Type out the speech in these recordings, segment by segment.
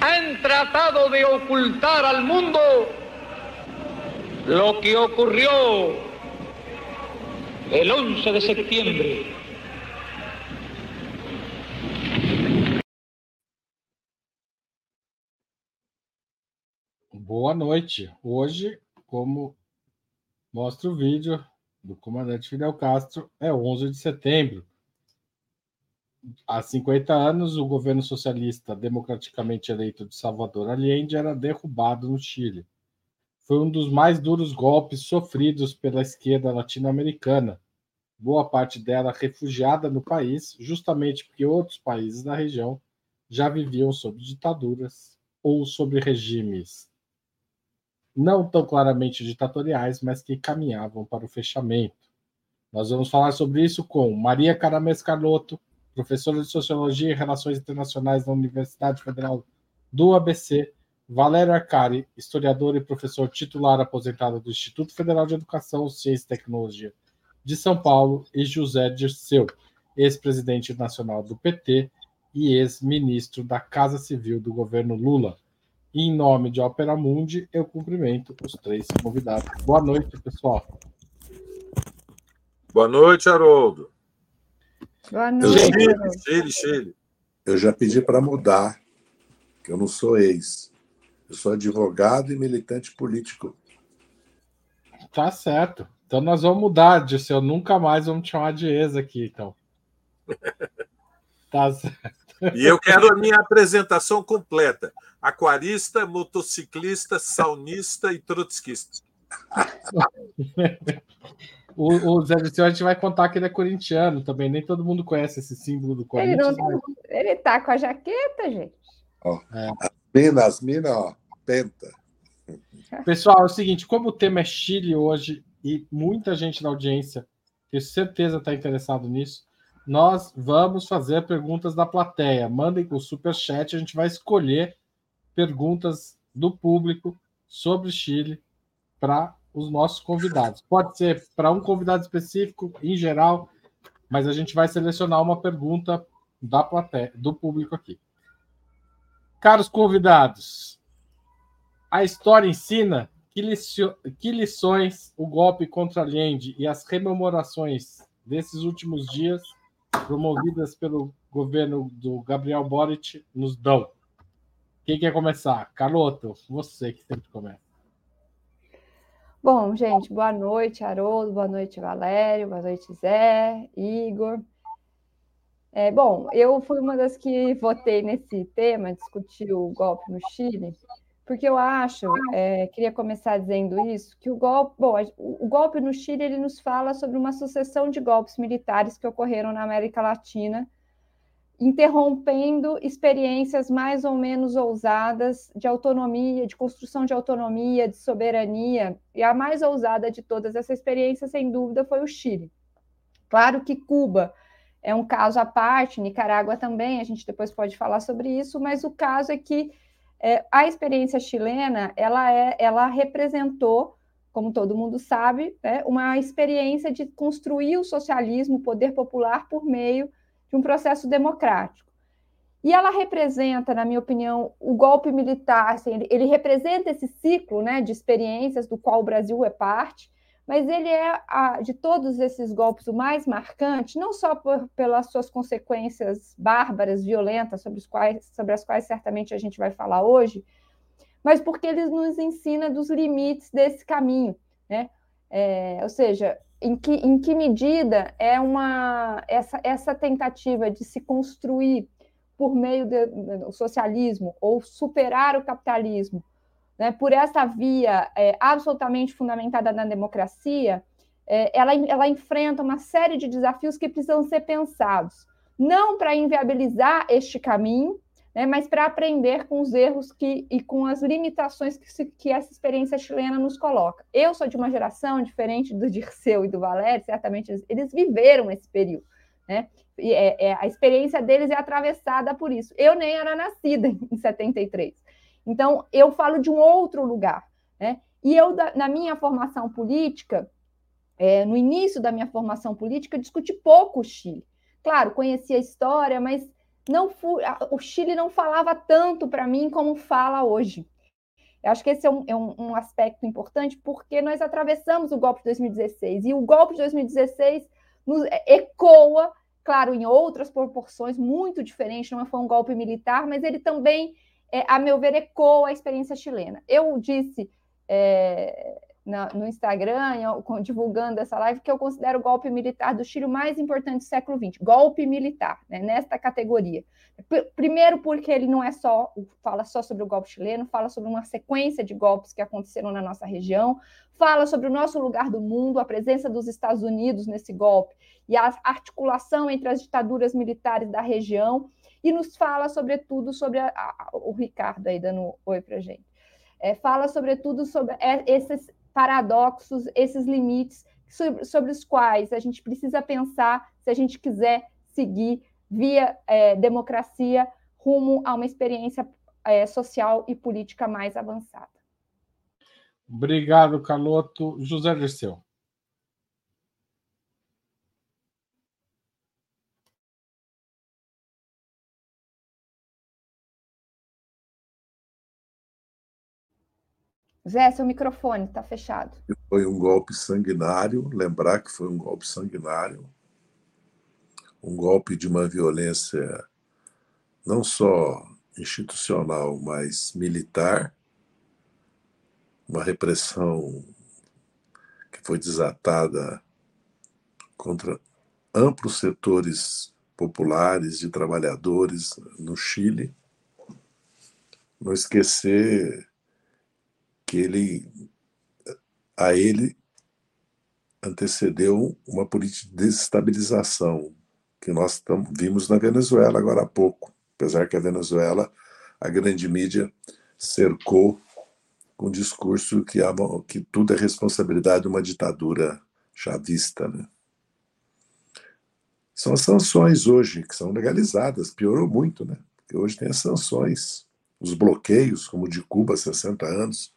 han tratado de ocultar al mundo lo que ocurrió el 11 de septiembre. Boa noite. Hoje, como mostra o vídeo do comandante Fidel Castro, é 11 de setembro. Há 50 anos, o governo socialista democraticamente eleito de Salvador Allende era derrubado no Chile. Foi um dos mais duros golpes sofridos pela esquerda latino-americana, boa parte dela refugiada no país, justamente porque outros países da região já viviam sob ditaduras ou sob regimes não tão claramente ditatoriais, mas que caminhavam para o fechamento. Nós vamos falar sobre isso com Maria Caramês Carlotto, professora de Sociologia e Relações Internacionais da Universidade Federal do ABC, Valério Arcari, historiador e professor titular aposentado do Instituto Federal de Educação, Ciência e Tecnologia de São Paulo, e José Dirceu, ex-presidente nacional do PT e ex-ministro da Casa Civil do governo Lula. Em nome de Opera Mundi, eu cumprimento os três convidados. Boa noite, pessoal. Boa noite, Haroldo. Boa noite. Chile, Chile. Eu já pedi para mudar, que eu não sou ex. Eu sou advogado e militante político. Tá certo. Então nós vamos mudar, Disse. Eu nunca mais vamos te chamar de ex aqui, então. Tá certo. E eu quero a minha apresentação completa: aquarista, motociclista, saunista e trotskista. O, o Zé Dirceu, a gente vai contar que ele é corintiano também. Nem todo mundo conhece esse símbolo do Ele, Corinthians. não, ele tá com a jaqueta, gente. Ó, É. As minas, as minas, ó, penta. Pessoal, é o seguinte: como o tema é Chile hoje e muita gente na audiência, tenho certeza está interessado nisso, nós vamos fazer perguntas da plateia. Mandem o super chat, a gente vai escolher perguntas do público sobre Chile para os nossos convidados. Pode ser para um convidado específico, em geral, mas a gente vai selecionar uma pergunta da plateia, do público aqui. Caros convidados, a história ensina que, licio- que lições o golpe contra Allende e as rememorações desses últimos dias, promovidas pelo governo do Gabriel Boric, nos dão. Quem quer começar? Carloto, você que sempre começa. Bom, gente, boa noite, Haroldo, boa noite, Valério, boa noite, Zé, Igor. É, bom, eu fui uma das que votei nesse tema, discutir o golpe no Chile, porque eu acho, é, queria começar dizendo isso, que o golpe, bom, o golpe no Chile ele nos fala sobre uma sucessão de golpes militares que ocorreram na América Latina, interrompendo experiências mais ou menos ousadas de autonomia, de construção de autonomia, de soberania, e a mais ousada de todas essas experiências, sem dúvida, foi o Chile. Claro que Cuba é um caso à parte, Nicarágua também, a gente depois pode falar sobre isso, mas o caso é que é, a experiência chilena, ela, é, ela representou, como todo mundo sabe, né, uma experiência de construir o socialismo, o poder popular, por meio de um processo democrático. E ela representa, na minha opinião, o golpe militar, assim, ele, ele representa esse ciclo né, de experiências do qual o Brasil é parte, mas ele é, a, de todos esses golpes, o mais marcante, não só por, pelas suas consequências bárbaras, violentas, sobre, os quais, sobre as quais certamente a gente vai falar hoje, mas porque ele nos ensina dos limites desse caminho. Né? É, ou seja, em que, em que medida é uma essa, essa tentativa de se construir por meio do socialismo ou superar o capitalismo, né, por essa via é, absolutamente fundamentada na democracia, é, ela, ela enfrenta uma série de desafios que precisam ser pensados, não para inviabilizar este caminho, né, mas para aprender com os erros que, e com as limitações que, se, que essa experiência chilena nos coloca. Eu sou de uma geração diferente do Dirceu e do Valério, certamente eles, eles viveram esse período. Né? E é, é, a experiência deles é atravessada por isso. Eu nem era nascida em 73. Então, eu falo de um outro lugar. Né? E eu, na minha formação política, é, no início da minha formação política, discuti pouco o Chile. Claro, conhecia a história, mas não o Chile não falava tanto para mim como fala hoje. Eu acho que esse é, um, é um, um, aspecto importante, porque nós atravessamos o golpe de 2016, e o golpe de 2016 nos ecoa, claro, em outras proporções, muito diferentes, não foi um golpe militar, mas ele também, é, a meu ver, ecoa a experiência chilena. Eu disse é, no Instagram, divulgando essa live, que eu considero o golpe militar do Chile o mais importante do século XX, golpe militar, né, nesta categoria. Primeiro, porque ele não é só, fala só sobre o golpe chileno, fala sobre uma sequência de golpes que aconteceram na nossa região, fala sobre o nosso lugar do mundo, a presença dos Estados Unidos nesse golpe e a articulação entre as ditaduras militares da região, e nos fala, sobretudo, sobre a, a, o Ricardo aí dando oi para gente. É, fala, sobretudo, sobre é, esses paradoxos, esses limites sobre, sobre, os quais a gente precisa pensar se a gente quiser seguir via é, democracia rumo a uma experiência é, social e política mais avançada. Obrigado, Caloto. José Dirceu. Zé, seu microfone está fechado. Foi um golpe sanguinário, lembrar que foi um golpe sanguinário, um golpe de uma violência não só institucional, mas militar, uma repressão que foi desatada contra amplos setores populares de trabalhadores no Chile. Não esquecer que ele a ele antecedeu uma política de desestabilização que nós vimos na Venezuela agora há pouco, apesar que a Venezuela a grande mídia cercou com o discurso que, que tudo é responsabilidade de uma ditadura chavista, né? São as sanções hoje que são legalizadas, piorou muito, né? Porque hoje tem as sanções, os bloqueios, como o de Cuba há 60 anos,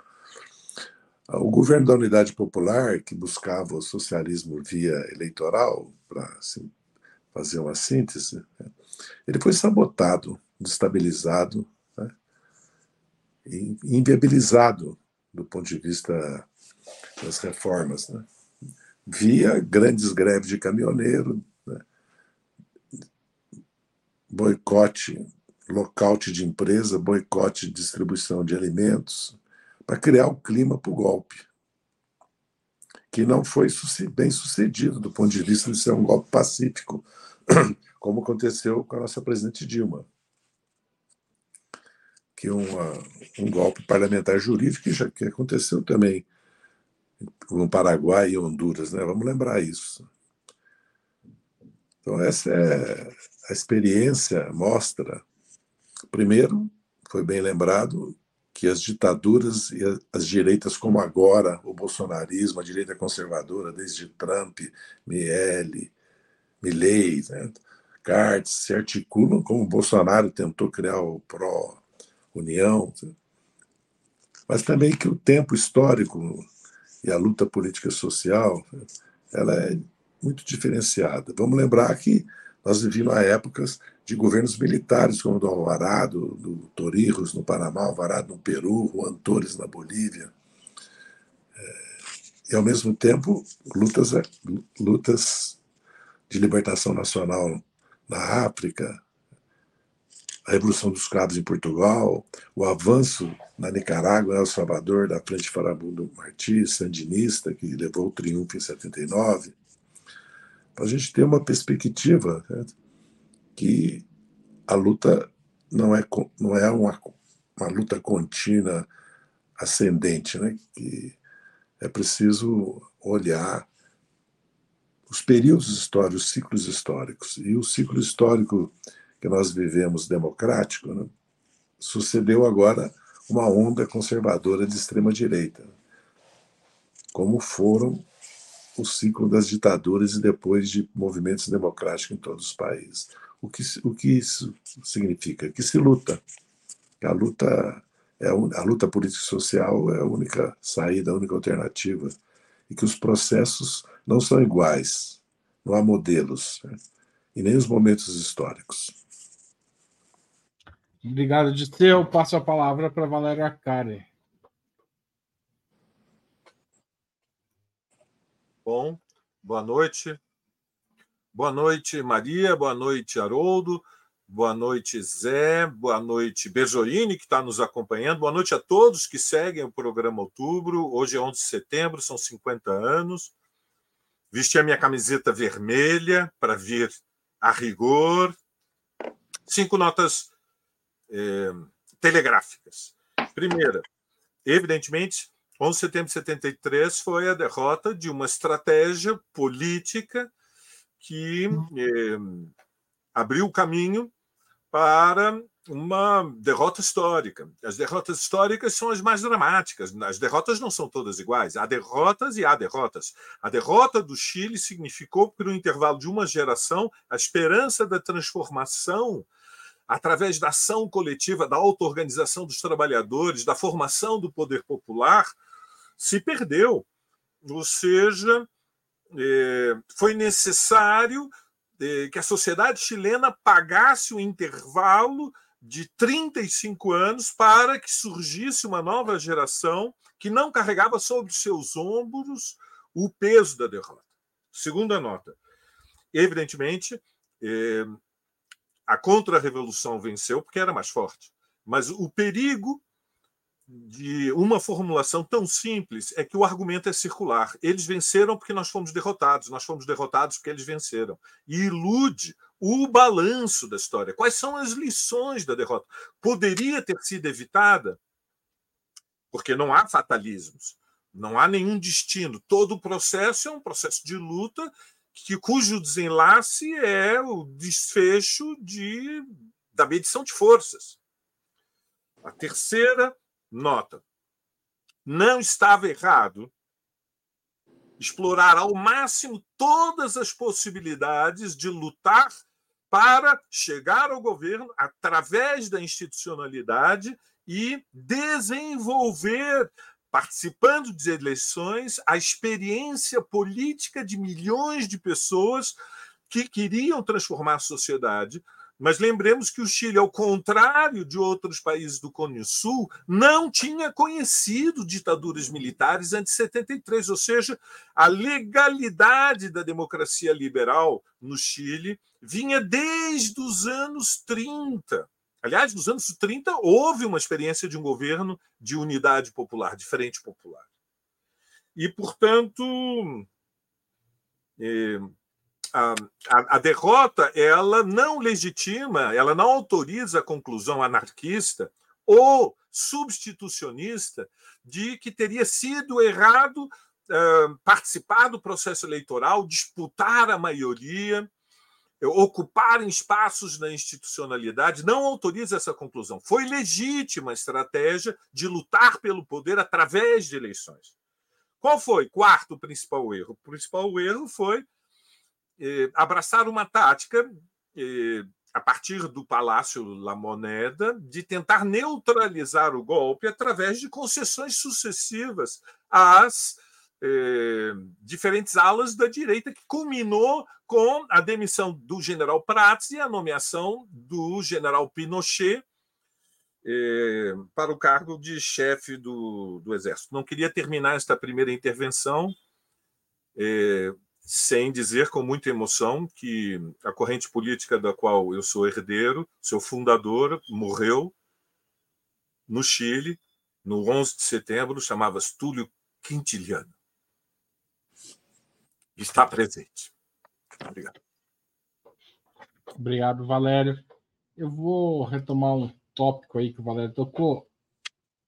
o governo da Unidade Popular, que buscava o socialismo via eleitoral, para assim, fazer uma síntese, né, ele foi sabotado, destabilizado né, e inviabilizado do ponto de vista das reformas, né, via grandes greves de caminhoneiro, né, boicote, lockout de empresa, boicote de distribuição de alimentos, para criar o clima para o golpe, que não foi bem sucedido do ponto de vista de ser um golpe pacífico, como aconteceu com a nossa presidente Dilma. Que uma, um golpe parlamentar jurídico que, já, que aconteceu também no Paraguai e Honduras, né? Vamos lembrar isso. Então, essa é a experiência, mostra. Primeiro, foi bem lembrado, as ditaduras e as direitas, como agora o bolsonarismo, a direita conservadora, desde Trump, Miele, Milley, né, Cartes, se articulam como o Bolsonaro tentou criar o pró-União, né, mas também que o tempo histórico e a luta política social ela é muito diferenciada. Vamos lembrar que nós vivíamos épocas de governos militares, como o do Alvarado, do Torrijos no Panamá, Alvarado no Peru, Juan Torres na Bolívia. É, e, ao mesmo tempo, lutas, lutas de libertação nacional na África, a Revolução dos Cravos em Portugal, o avanço na Nicarágua, El Salvador, da Frente Farabundo Martí, sandinista, que levou o triunfo em 79. Para a gente ter uma perspectiva certo? Que a luta não é, não é uma, uma luta contínua ascendente, né? que é preciso olhar os períodos históricos, os ciclos históricos. E o ciclo histórico que nós vivemos democrático né? sucedeu agora uma onda conservadora de extrema-direita, como foram o ciclo das ditaduras e depois de movimentos democráticos em todos os países. O que, o que isso significa? Que se luta. A luta, é a, a luta político-social é a única saída, a única alternativa. E que os processos não são iguais, não há modelos, né? e nem os momentos históricos. Obrigado, Disteu. Passo a palavra para Valéria Arcari. Bom, boa noite. Boa noite, Maria. Boa noite, Haroldo. Boa noite, Zé. Boa noite, Bejorini, que está nos acompanhando. Boa noite a todos que seguem o programa Outubro. Hoje é 11 de setembro, são 50 anos. Vesti a minha camiseta vermelha para vir a rigor. Cinco notas eh, telegráficas. Primeira, evidentemente, 11 de setembro de 73 foi a derrota de uma estratégia política que eh, abriu o caminho para uma derrota histórica. As derrotas históricas são as mais dramáticas. As derrotas não são todas iguais. Há derrotas e há derrotas. A derrota do Chile significou, por um intervalo de uma geração, a esperança da transformação através da ação coletiva, da auto-organização dos trabalhadores, da formação do poder popular, se perdeu. Ou seja, foi necessário é, que a sociedade chilena pagasse o um intervalo de 35 anos para que surgisse uma nova geração que não carregava sobre seus ombros o peso da derrota. Segunda nota. Evidentemente, é, a contra-revolução venceu porque era mais forte, mas o perigo de uma formulação tão simples é que o argumento é circular. Eles venceram porque nós fomos derrotados, nós fomos derrotados porque eles venceram. E ilude o balanço da história. Quais são as lições da derrota? Poderia ter sido evitada, porque não há fatalismos, não há nenhum destino. Todo o processo é um processo de luta que, cujo desenlace é o desfecho de, da medição de forças. A terceira nota. Não estava errado explorar ao máximo todas as possibilidades de lutar para chegar ao governo através da institucionalidade e desenvolver, participando de eleições, a experiência política de milhões de pessoas que queriam transformar a sociedade mas lembremos que o Chile, ao contrário de outros países do Cone Sul, não tinha conhecido ditaduras militares antes de 73, ou seja, a legalidade da democracia liberal no Chile vinha desde os anos 30. Aliás, nos anos 30 houve uma experiência de um governo de unidade popular, de frente popular. E, portanto, eh, a, a, a, derrota ela não legitima, ela não autoriza a conclusão anarquista ou substitucionista de que teria sido errado uh, participar do processo eleitoral, disputar a maioria, ocupar espaços na institucionalidade, não autoriza essa conclusão. Foi legítima a estratégia de lutar pelo poder através de eleições. Qual foi? Quarto principal erro. O principal erro foi abraçar uma tática eh, a partir do Palácio La Moneda de tentar neutralizar o golpe através de concessões sucessivas às eh, diferentes alas da direita, que culminou com a demissão do general Prats e a nomeação do general Pinochet para o cargo de chefe do, do Exército. Não queria terminar esta primeira intervenção sem dizer com muita emoção que a corrente política da qual eu sou herdeiro, seu fundador, morreu no Chile, no 11 de setembro, chamava-se Túlio Quintiliano. Está presente. Obrigado. Obrigado, Valério. Eu vou retomar um tópico aí que o Valério tocou.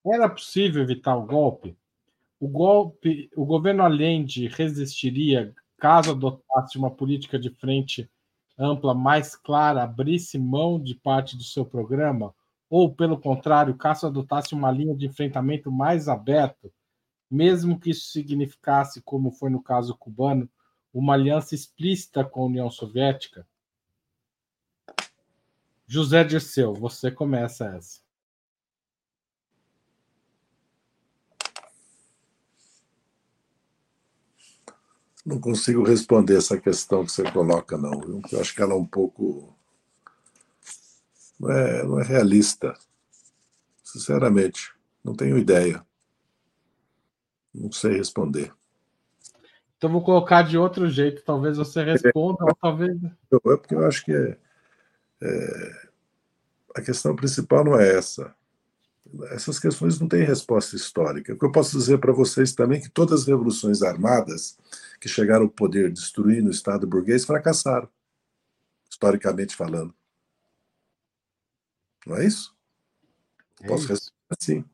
Era possível evitar o golpe? O golpe, o governo Allende resistiria caso adotasse uma política de frente ampla mais clara, abrisse mão de parte do seu programa, ou, pelo contrário, caso adotasse uma linha de enfrentamento mais aberta, mesmo que isso significasse, como foi no caso cubano, uma aliança explícita com a União Soviética? José Dirceu, você começa essa. Não consigo responder essa questão que você coloca, não. Eu acho que ela é um pouco não é, não é realista. Sinceramente, não tenho ideia. Não sei responder. Então vou colocar de outro jeito. Talvez você responda, ou talvez. É porque eu acho que é, é, a questão principal não é essa. Essas questões não têm resposta histórica. O que eu posso dizer para vocês também é que todas as revoluções armadas que chegaram ao poder destruindo o Estado burguês fracassaram, historicamente falando. Não é isso? É posso isso. responder assim.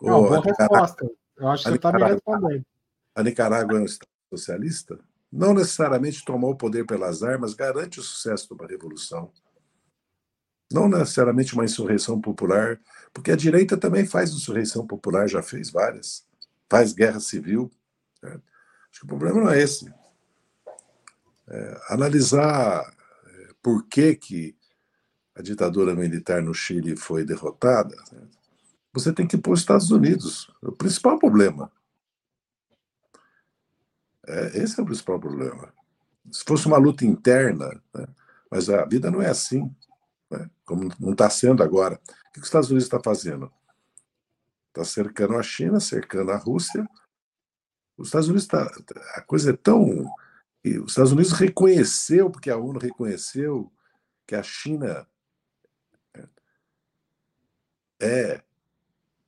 Não, boa Nicarágua- resposta. Eu acho que você está me respondendo. a Nicarágua é um Estado socialista? Não necessariamente tomar o poder pelas armas garante o sucesso de uma revolução. Não necessariamente uma insurreição popular, porque a direita também faz insurreição popular, já fez várias. Faz guerra civil. Acho que o problema não é esse. É, analisar é, por que, que a ditadura militar no Chile foi derrotada, você tem que pôr os Estados Unidos. É o principal problema. É, esse é o principal problema. Se fosse uma luta interna, né? mas a vida não é assim, né? como não está sendo agora. O que os Estados Unidos está fazendo? Está cercando a China, cercando a Rússia. Os Estados Unidos está. A coisa é tão. Os Estados Unidos reconheceu, porque a ONU reconheceu, que a China é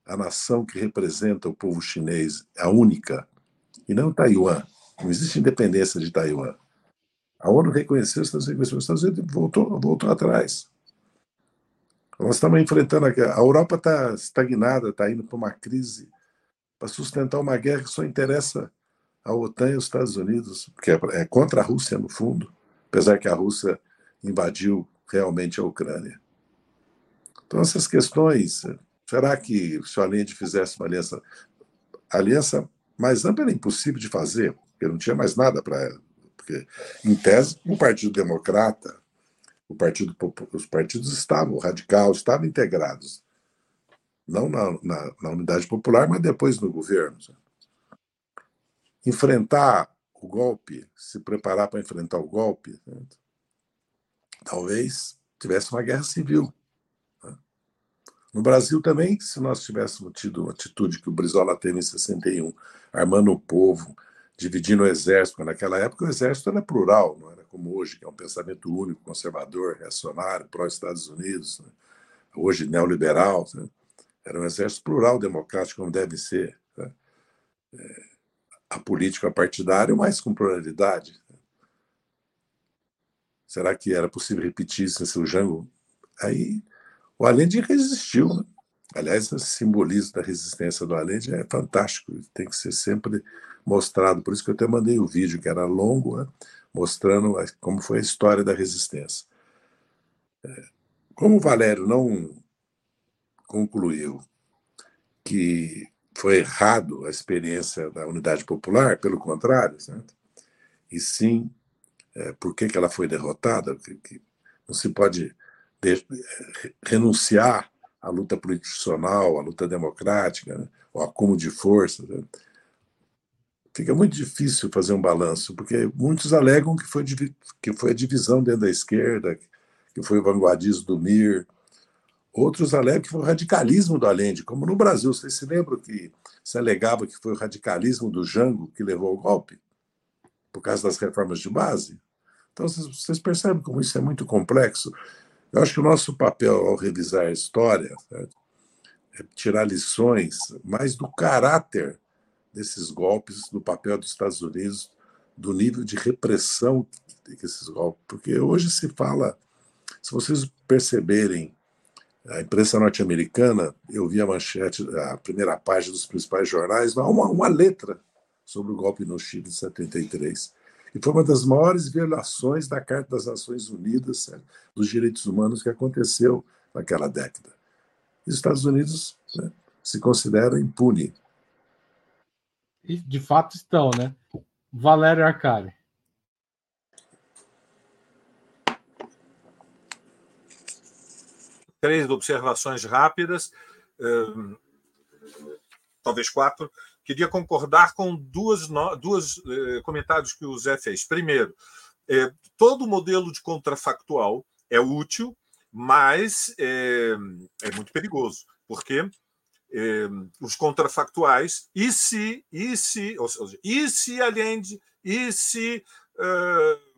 a nação que representa o povo chinês, a única, e não Taiwan. Não existe independência de Taiwan. A ONU reconheceu, os Estados Unidos, os Estados Unidos voltou, voltou atrás. Nós estamos enfrentando aqui. A Europa está estagnada, está indo para uma crise para sustentar uma guerra que só interessa à OTAN e aos Estados Unidos, porque é é contra a Rússia, no fundo, apesar que a Rússia invadiu realmente a Ucrânia. Então, essas questões, será que se o Allende fizesse uma aliança, aliança mais ampla era impossível de fazer, porque não tinha mais nada para. Porque, em tese, o Partido Democrata, o Partido, os partidos estavam, o radical, estavam integrados. Não na, na, na unidade popular, mas depois no governo. Enfrentar o golpe, se preparar para enfrentar o golpe, né? talvez tivesse uma guerra civil. né? No Brasil também, se nós tivéssemos tido uma atitude que o Brizola teve em 61, armando o povo, dividindo o exército, naquela época o exército era plural, não era como hoje, que é um pensamento único, conservador, reacionário, pró-Estados Unidos, né? hoje neoliberal. né? Era um exército plural, democrático, como deve ser. né? É, apolítico, apartidário, mas com pluralidade. Será que era possível repetir isso em Jango? Aí o Allende resistiu. Né? Aliás, esse simbolismo da resistência do Allende é fantástico, tem que ser sempre mostrado. Por isso que eu até mandei o vídeo, que era longo, né? Mostrando como foi a história da resistência. É, Como o Valério não concluiu que foi errado a experiência da unidade popular, pelo contrário, certo? e sim é, por que, ela foi derrotada, que, que não se pode de- re- renunciar à luta político-institucional, à luta democrática, né? ao acúmulo de forças. né? Fica muito difícil fazer um balanço, porque muitos alegam que foi, que foi a divisão dentro da esquerda, que foi o vanguardismo do Mir, Outros alegam que foi o radicalismo do Allende, como no Brasil. Vocês se lembram que se alegava que foi o radicalismo do Jango que levou ao golpe? Por causa das reformas de base? Então, vocês percebem como isso é muito complexo. Eu acho que o nosso papel ao revisar a história certo? é tirar lições mais do caráter desses golpes, do papel dos Estados Unidos, do nível de repressão que esses golpes. Porque hoje se fala, se vocês perceberem a imprensa norte-americana, eu vi a manchete, a primeira página dos principais jornais, uma, uma letra sobre o golpe no Chile de 73. E foi uma das maiores violações da Carta das Nações Unidas certo? dos Direitos Humanos que aconteceu naquela década. E os Estados Unidos né, se consideram impune. De fato estão, né? Valério Arcari. três observações rápidas, eh, talvez quatro. Queria concordar com duas, duas eh, comentários que o Zé fez. Primeiro, eh, todo modelo de contrafactual é útil mas é, é muito perigoso, porque é, os contrafactuais, e se, e se, ou seja, e se Allende, e se. Uh,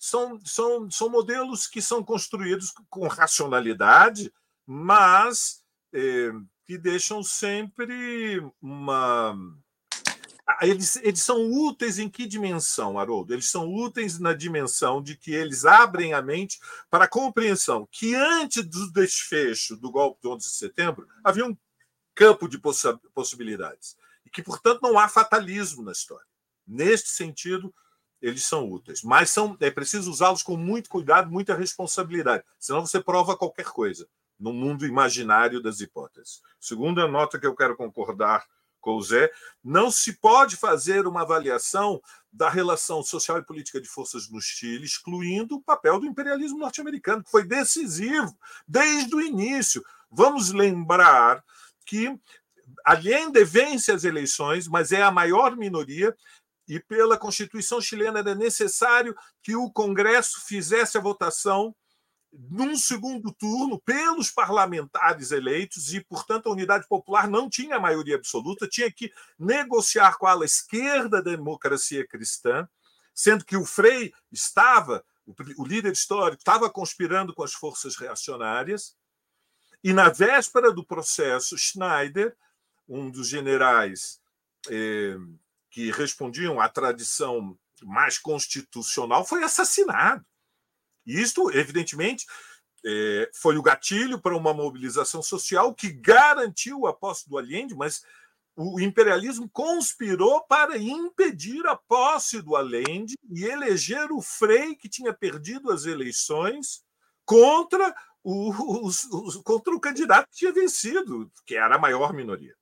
são, são, são modelos que são construídos com racionalidade, mas é, que deixam sempre uma eles, eles são úteis em que dimensão, Haroldo? Eles são úteis na dimensão de que eles abrem a mente para a compreensão que antes do desfecho do golpe do 11 de setembro havia um campo de possibilidades e que, portanto, não há fatalismo na história. Neste sentido, eles são úteis, mas são, é preciso usá-los com muito cuidado, muita responsabilidade, senão você prova qualquer coisa no mundo imaginário das hipóteses. Segunda nota que eu quero concordar Zé, não se pode fazer uma avaliação da relação social e política de forças no Chile, excluindo o papel do imperialismo norte-americano, que foi decisivo desde o início. Vamos lembrar que Allende vence as eleições, mas é a maior minoria, e pela Constituição chilena era necessário que o Congresso fizesse a votação num segundo turno pelos parlamentares eleitos e, portanto, a Unidade Popular não tinha maioria absoluta, tinha que negociar com a ala esquerda da democracia cristã, sendo que o Frei estava, o líder histórico, estava conspirando com as forças reacionárias. E na véspera do processo, Schneider, um dos generais eh, que respondiam à tradição mais constitucional, foi assassinado. Isto, evidentemente, é, foi o gatilho para uma mobilização social que garantiu a posse do Allende, mas o imperialismo conspirou para impedir a posse do Allende e eleger o Frei, que tinha perdido as eleições, contra o, o, contra o candidato que tinha vencido, que era a maior minoria.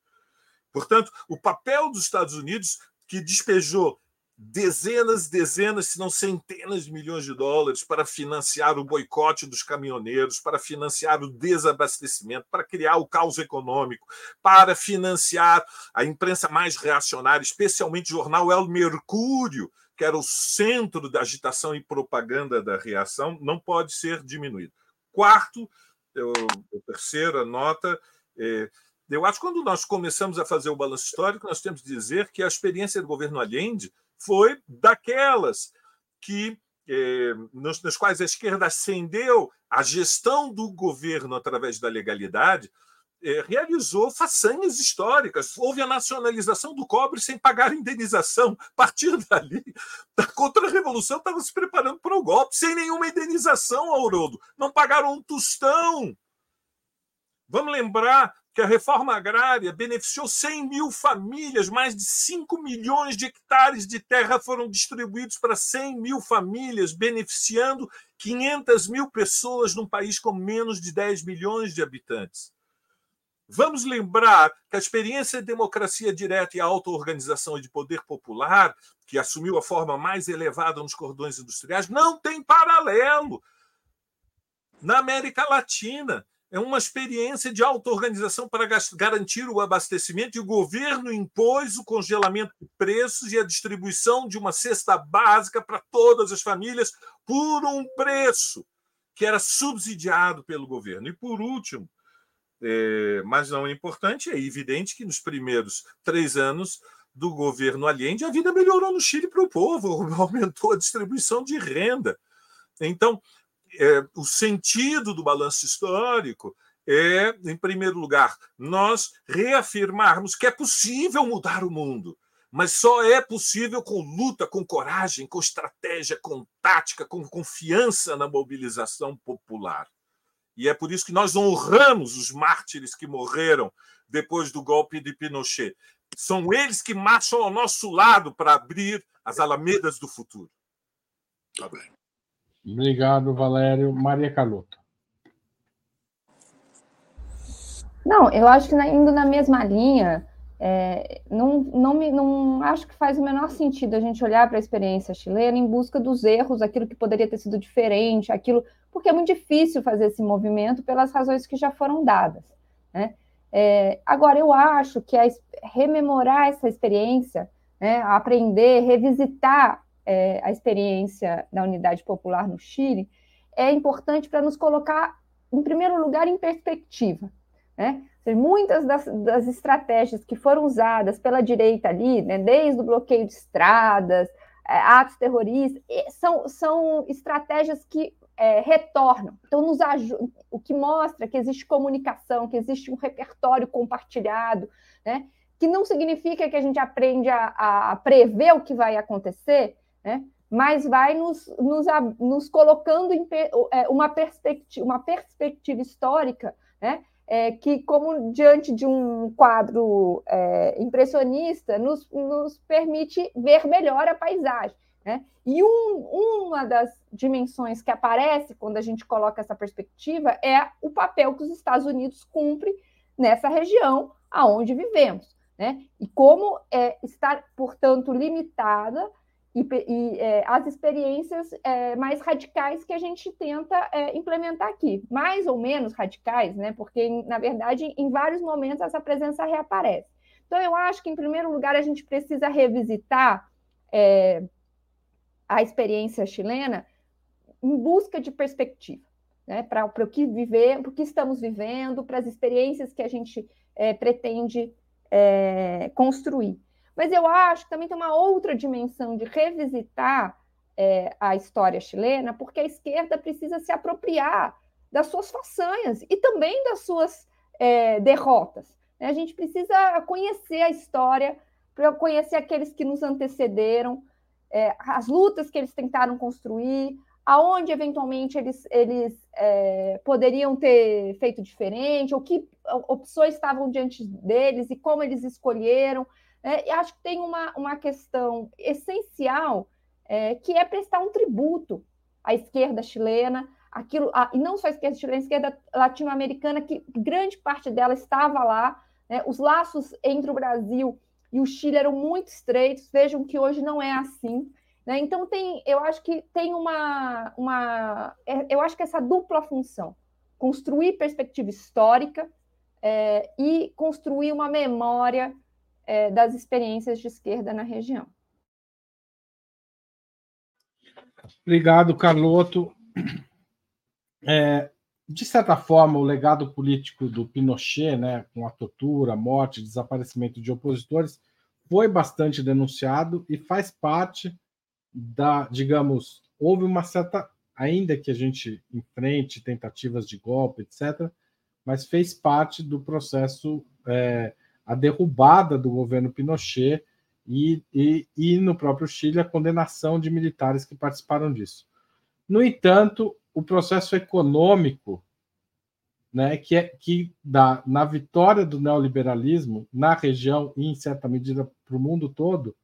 Portanto, o papel dos Estados Unidos, que despejou dezenas, dezenas, se não centenas de milhões de dólares para financiar o boicote dos caminhoneiros, para financiar o desabastecimento, para criar o caos econômico, para financiar a imprensa mais reacionária, especialmente o jornal El Mercúrio, que era o centro da agitação e propaganda da reação, não pode ser diminuído. Quarto, a terceira nota, é, eu acho que quando nós começamos a fazer o balanço histórico, nós temos que dizer que a experiência do governo Allende foi daquelas que eh, nas quais a esquerda ascendeu a gestão do governo através da legalidade, eh, realizou façanhas históricas. Houve a nacionalização do cobre sem pagar indenização. A partir dali, a contra-revolução estava se preparando para o golpe, sem nenhuma indenização, Auroldo. Não pagaram um tostão. Vamos lembrar que a reforma agrária beneficiou 100 mil famílias, mais de 5 milhões de hectares de terra foram distribuídos para 100 mil famílias, beneficiando 500 mil pessoas num país com menos de 10 milhões de habitantes. Vamos lembrar que a experiência de democracia direta e auto-organização de poder popular, que assumiu a forma mais elevada nos cordões industriais, não tem paralelo na América Latina é uma experiência de auto-organização para garantir o abastecimento, e o governo impôs o congelamento de preços e a distribuição de uma cesta básica para todas as famílias por um preço que era subsidiado pelo governo. E, por último, é, mas não é importante, é evidente que nos primeiros três anos do governo Allende, a vida melhorou no Chile para o povo, aumentou a distribuição de renda. Então, é, o sentido do balanço histórico é, em primeiro lugar, nós reafirmarmos que é possível mudar o mundo, mas só é possível com luta, com coragem, com estratégia, com tática, com confiança na mobilização popular. E é por isso que nós honramos os mártires que morreram depois do golpe de Pinochet. São eles que marcham ao nosso lado para abrir as alamedas do futuro. Tá bem. Obrigado, Valério. Maria Carlota. Não, eu acho que indo na mesma linha, é, não, não, me, não acho que faz o menor sentido a gente olhar para a experiência chilena em busca dos erros, aquilo que poderia ter sido diferente, aquilo, porque é muito difícil fazer esse movimento pelas razões que já foram dadas. Né? É, agora, eu acho que a, rememorar essa experiência, né, aprender, revisitar é, a experiência da unidade popular no Chile, é importante para nos colocar, em primeiro lugar, em perspectiva. Né? Muitas das, das, estratégias que foram usadas pela direita ali, né, desde o bloqueio de estradas, é, atos terroristas, são, são estratégias que é, retornam. Então, nos ajuda, o que mostra que existe comunicação, que existe um repertório compartilhado, né? que não significa que a gente aprende a, a prever o que vai acontecer, né? mas vai nos, nos, nos colocando em é, uma, perspectiva, uma perspectiva histórica, né? É, que, como diante de um quadro é, impressionista, nos, nos permite ver melhor a paisagem. Né? E um, uma das dimensões que aparece quando a gente coloca essa perspectiva é o papel que os Estados Unidos cumpre nessa região aonde vivemos. Né? E como é, está, portanto, limitada e, e é, as experiências é, mais radicais que a gente tenta é, implementar aqui, mais ou menos radicais, né? Porque na verdade em vários momentos essa presença reaparece. Então eu acho que em primeiro lugar a gente precisa revisitar é, a experiência chilena em busca de perspectiva, né? Para o que viver, para o que estamos vivendo, para as experiências que a gente é, pretende é, construir. Mas eu acho que também tem uma outra dimensão de revisitar é, a história chilena, porque a esquerda precisa se apropriar das suas façanhas e também das suas é, derrotas. Né? A gente precisa conhecer a história, para conhecer aqueles que nos antecederam, é, as lutas que eles tentaram construir, aonde eventualmente eles, eles é, poderiam ter feito diferente, ou que opções estavam diante deles e como eles escolheram. É, acho que tem uma, uma questão essencial é, que é prestar um tributo à esquerda chilena, aquilo, a, e não só a esquerda chilena, a esquerda latino-americana, que grande parte dela estava lá. Né? Os laços entre o Brasil e o Chile eram muito estreitos, vejam que hoje não é assim. Né? Então tem, eu acho que tem uma, uma, é, eu acho que essa dupla função, construir perspectiva histórica é, e construir uma memória é, das experiências de esquerda na região. Obrigado, Carloto. É, de certa forma, o legado político do Pinochet, né, com a tortura, a morte, desaparecimento de opositores, foi bastante denunciado e faz parte da, digamos, houve uma certa, ainda que a gente enfrente tentativas de golpe, etc., mas fez parte do processo é, a derrubada do governo Pinochet e, e, e no próprio Chile a condenação de militares que participaram disso. No entanto, o processo econômico, né, que, é, que dá na vitória do neoliberalismo na região e, em certa medida, para o mundo todo,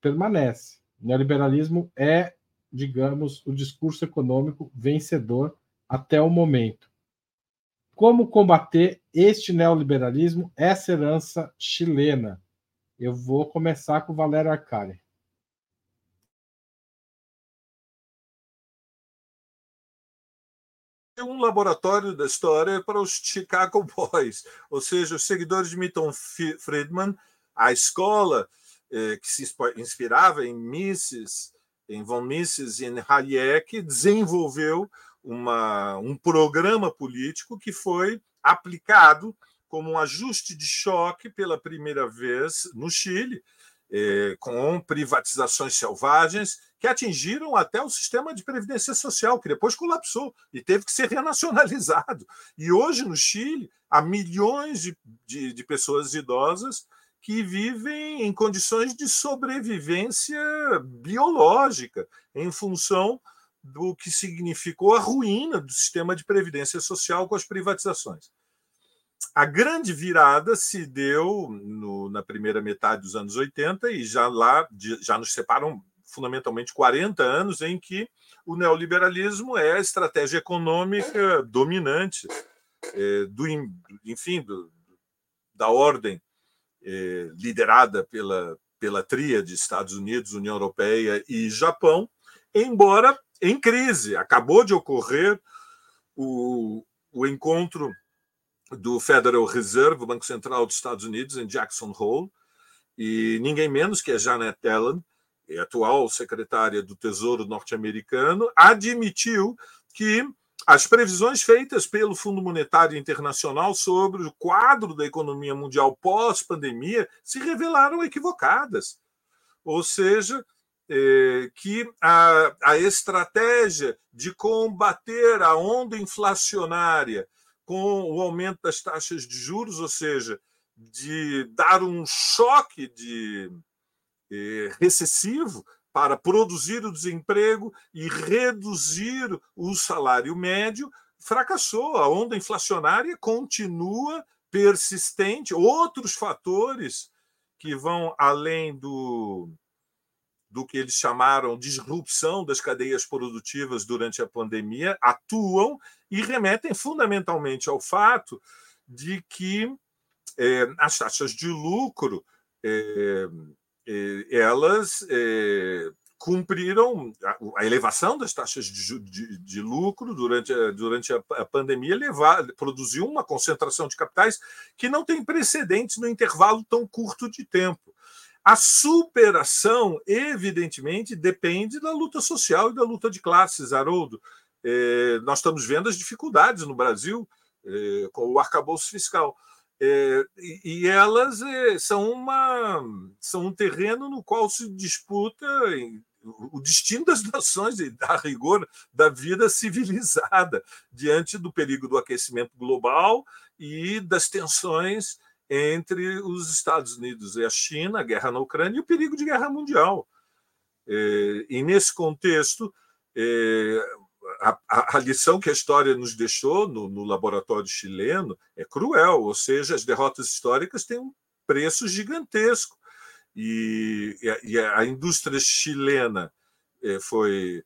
permanece. O neoliberalismo é, digamos, o discurso econômico vencedor até o momento. Como combater este neoliberalismo, essa herança chilena? Eu vou começar com o Valério Arcari. um laboratório da história para os Chicago Boys, ou seja, os seguidores de Milton Friedman, a escola eh, que se inspirava em Mises, em von Mises e em Hayek, desenvolveu uma, um programa político que foi aplicado como um ajuste de choque pela primeira vez no Chile, eh, com privatizações selvagens que atingiram até o sistema de previdência social, que depois colapsou e teve que ser renacionalizado. E hoje, no Chile, há milhões de, de, de pessoas idosas que vivem em condições de sobrevivência biológica, em função do que significou a ruína do sistema de previdência social com as privatizações. A grande virada se deu no, na primeira metade dos anos 80 e já lá já nos separam fundamentalmente 40 anos em que o neoliberalismo é a estratégia econômica dominante é, do enfim do, da ordem é, liderada pela pela tríade Estados Unidos, União Europeia e Japão, embora em crise. Acabou de ocorrer o, o encontro do Federal Reserve, o Banco Central dos Estados Unidos, em Jackson Hole, e ninguém menos que a Janet Yellen, atual secretária do Tesouro norte-americano, admitiu que as previsões feitas pelo Fundo Monetário Internacional sobre o quadro da economia mundial pós-pandemia se revelaram equivocadas. Ou seja, que a, a estratégia de combater a onda inflacionária com o aumento das taxas de juros, ou seja, de dar um choque de é, recessivo para produzir o desemprego e reduzir o salário médio, fracassou. A onda inflacionária continua persistente. Outros fatores que vão além do, do que eles chamaram disrupção das cadeias produtivas durante a pandemia atuam e remetem fundamentalmente ao fato de que é, as taxas de lucro é, elas é, cumpriram a, elevação das taxas de, de, de lucro durante a, durante a, a pandemia, levar, produziu uma concentração de capitais que não tem precedentes no intervalo tão curto de tempo. A superação, evidentemente, depende da luta social e da luta de classes, Haroldo. É, nós estamos vendo as dificuldades no Brasil é, com o arcabouço fiscal. É, e, elas é, são, uma, são um terreno no qual se disputa o destino das nações e, a rigor, da vida civilizada diante do perigo do aquecimento global e das tensões entre os Estados Unidos e a China, a guerra na Ucrânia e o perigo de guerra mundial. É, e, nesse contexto, é, a, a, lição que a história nos deixou no, no, laboratório chileno é cruel, ou seja, as derrotas históricas têm um preço gigantesco. E, e, a, a, indústria chilena é, foi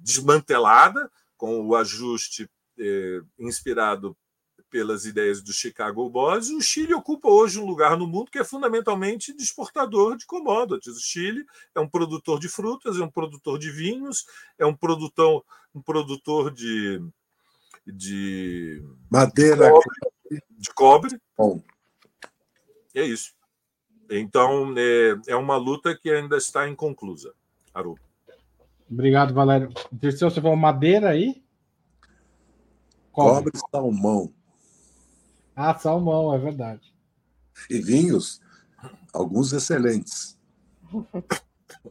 desmantelada com o ajuste inspirado pelas ideias do Chicago Boys, o Chile ocupa hoje um lugar no mundo que é fundamentalmente de exportador de commodities. O Chile é um produtor de frutas, é um produtor de vinhos, é um produtor, um produtor de, de madeira, cobre, de cobre. Bom. É isso. Então, é, é uma luta que ainda está inconclusa, Haroldo. Obrigado, Valério. Terceiro, você falou madeira aí? Cobre, cobre salmão. Ah, salmão, é verdade. E vinhos, alguns excelentes.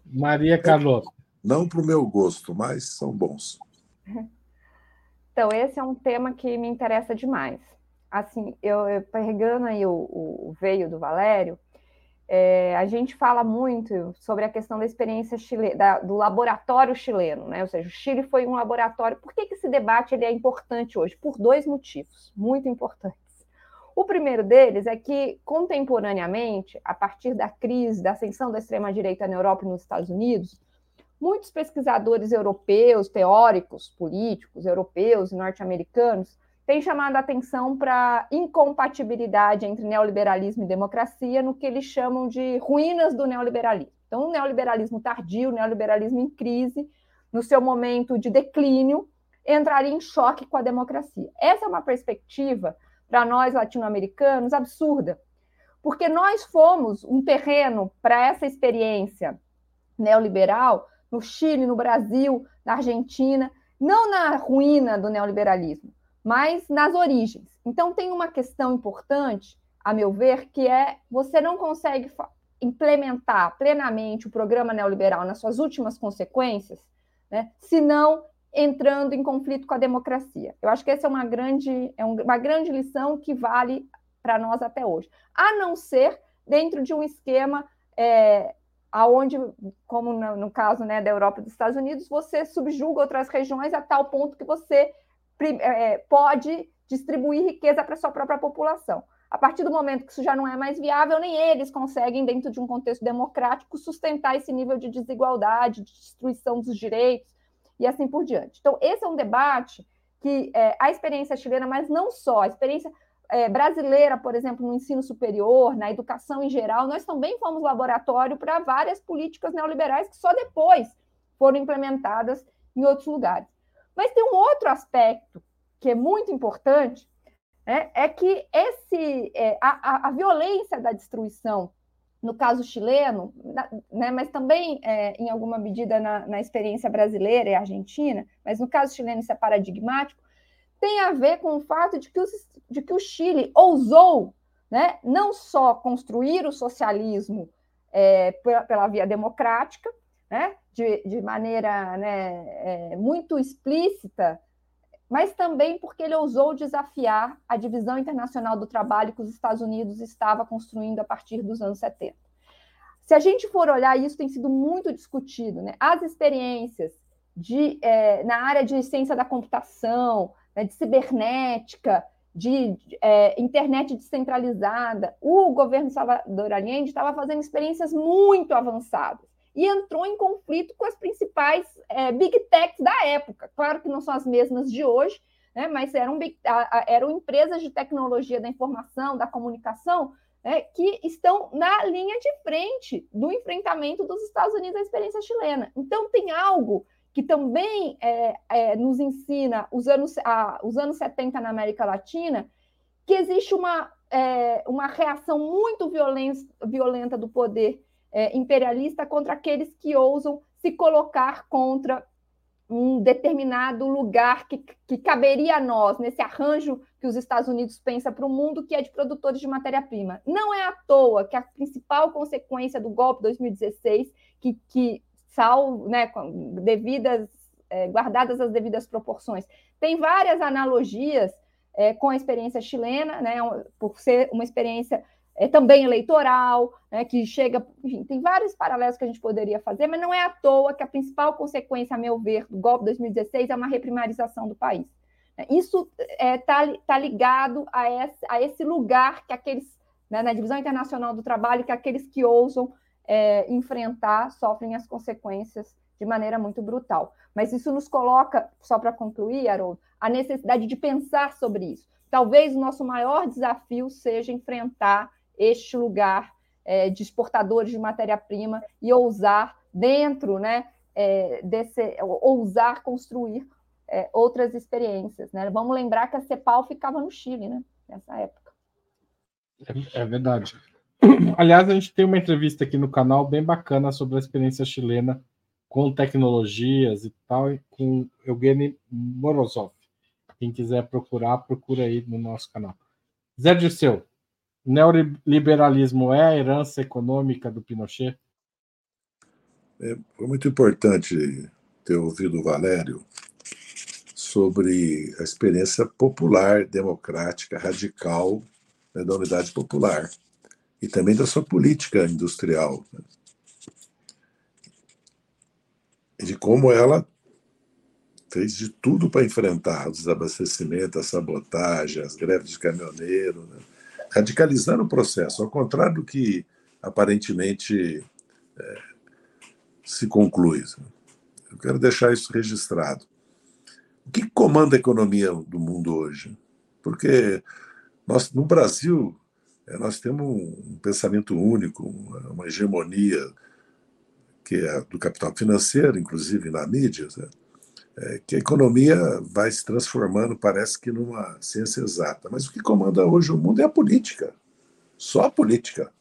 Maria Carlota. Não para o meu gosto, mas são bons. Então, esse é um tema que me interessa demais. Assim, eu, eu pegando aí o, o, veio do Valério, é, a gente fala muito sobre a questão da experiência chile, da, do laboratório chileno, né? Ou seja, o Chile foi um laboratório. Por que, que esse debate ele é importante hoje? Por dois motivos muito importantes. O primeiro deles é que, contemporaneamente, a partir da crise, da ascensão da extrema-direita na Europa e nos Estados Unidos, muitos pesquisadores europeus, teóricos, políticos, europeus e norte-americanos, têm chamado a atenção para a incompatibilidade entre neoliberalismo e democracia no que eles chamam de ruínas do neoliberalismo. Então, o neoliberalismo tardio, o neoliberalismo em crise, no seu momento de declínio, entraria em choque com a democracia. Essa é uma perspectiva para nós latino-americanos absurda, porque nós fomos um terreno para essa experiência neoliberal no Chile, no Brasil, na Argentina, não na ruína do neoliberalismo, mas nas origens. Então, tem uma questão importante, a meu ver, que é você não consegue implementar plenamente o programa neoliberal nas suas últimas consequências, né, se não entrando em conflito com a democracia. Eu acho que essa é uma grande, é uma grande lição que vale para nós até hoje. A não ser dentro de um esquema é, aonde, como no, no, caso né, da Europa e dos Estados Unidos, você subjuga outras regiões a tal ponto que você é, pode distribuir riqueza para sua própria população. A partir do momento que isso já não é mais viável, nem eles conseguem, dentro de um contexto democrático, sustentar esse nível de desigualdade, de destruição dos direitos, e assim por diante. Então, esse é um debate que é, a experiência chilena, mas não só, a experiência é, brasileira, por exemplo, no ensino superior, na educação em geral, nós também fomos laboratório para várias políticas neoliberais que só depois foram implementadas em outros lugares. Mas tem um outro aspecto que é muito importante, né, é que esse, é, a, a violência da destruição no caso chileno, né, mas também é, em alguma medida na, na, experiência brasileira e argentina, mas no caso chileno isso é paradigmático, tem a ver com o fato de que, os, de que o Chile ousou né, não só construir o socialismo é, pela, pela, via democrática, né, de, de maneira né, é, muito explícita, mas também porque ele ousou desafiar a divisão internacional do trabalho que os Estados Unidos estava construindo a partir dos anos 70. Se a gente for olhar, isso tem sido muito discutido, né? As experiências de, é, na área de ciência da computação, né, de cibernética, de é, internet descentralizada, o governo Salvador Allende estava fazendo experiências muito avançadas e entrou em conflito com as principais é, big techs da época. Claro que não são as mesmas de hoje, né, mas eram, eram empresas de tecnologia da informação, da comunicação, né, que estão na linha de frente do enfrentamento dos Estados Unidos à experiência chilena. Então, tem algo que também é, é, nos ensina os anos, a, os anos 70 na América Latina, que existe uma, é, uma reação muito violenta, violenta do poder é, imperialista contra aqueles que ousam se colocar contra um determinado lugar que, que caberia a nós, nesse arranjo que os Estados Unidos pensa para o mundo, que é de produtores de matéria-prima. Não é à toa que a principal consequência do golpe 2016, que, que sal, né, devidas, é, guardadas as devidas proporções, tem várias analogias é, com a experiência chilena, né, por ser uma experiência é, também eleitoral, né, que chega, enfim, tem vários paralelos que a gente poderia fazer, mas não é à toa que a principal consequência, a meu ver, do golpe de 2016 é uma reprimarização do país. Isso está é, tá, tá ligado a esse, a esse, lugar que aqueles, né, na divisão internacional do trabalho, que aqueles que ousam é, enfrentar sofrem as consequências de maneira muito brutal. Mas isso nos coloca, só para concluir, Haroldo, a necessidade de pensar sobre isso. Talvez o nosso maior desafio seja enfrentar este lugar é, de exportadores de matéria-prima e ousar dentro, né, é, desse, ousar construir é, outras experiências, né? Vamos lembrar que a CEPAL ficava no Chile, né, nessa época. É, é verdade. Aliás, a gente tem uma entrevista aqui no canal bem bacana sobre a experiência chilena com tecnologias e tal, com Eugênio Morozov. Quem quiser procurar, procura aí no nosso canal. Zé Dirceu, neoliberalismo é a herança econômica do Pinochet? É, foi muito importante ter ouvido o Valério sobre a experiência popular, democrática, radical né, da unidade popular e também da sua política industrial. Né? De como ela fez de tudo para enfrentar o desabastecimento, a sabotagem, as greves de caminhoneiro, né? Radicalizando o processo, ao contrário do que aparentemente é, se conclui. Eu quero deixar isso registrado. O que comanda a economia do mundo hoje? Porque nós, no Brasil, é, nós temos um pensamento único, uma hegemonia que é do capital financeiro, inclusive na mídia, né? É, que a economia vai se transformando, parece que numa ciência exata. Mas o que comanda hoje o mundo é a política. Só a política.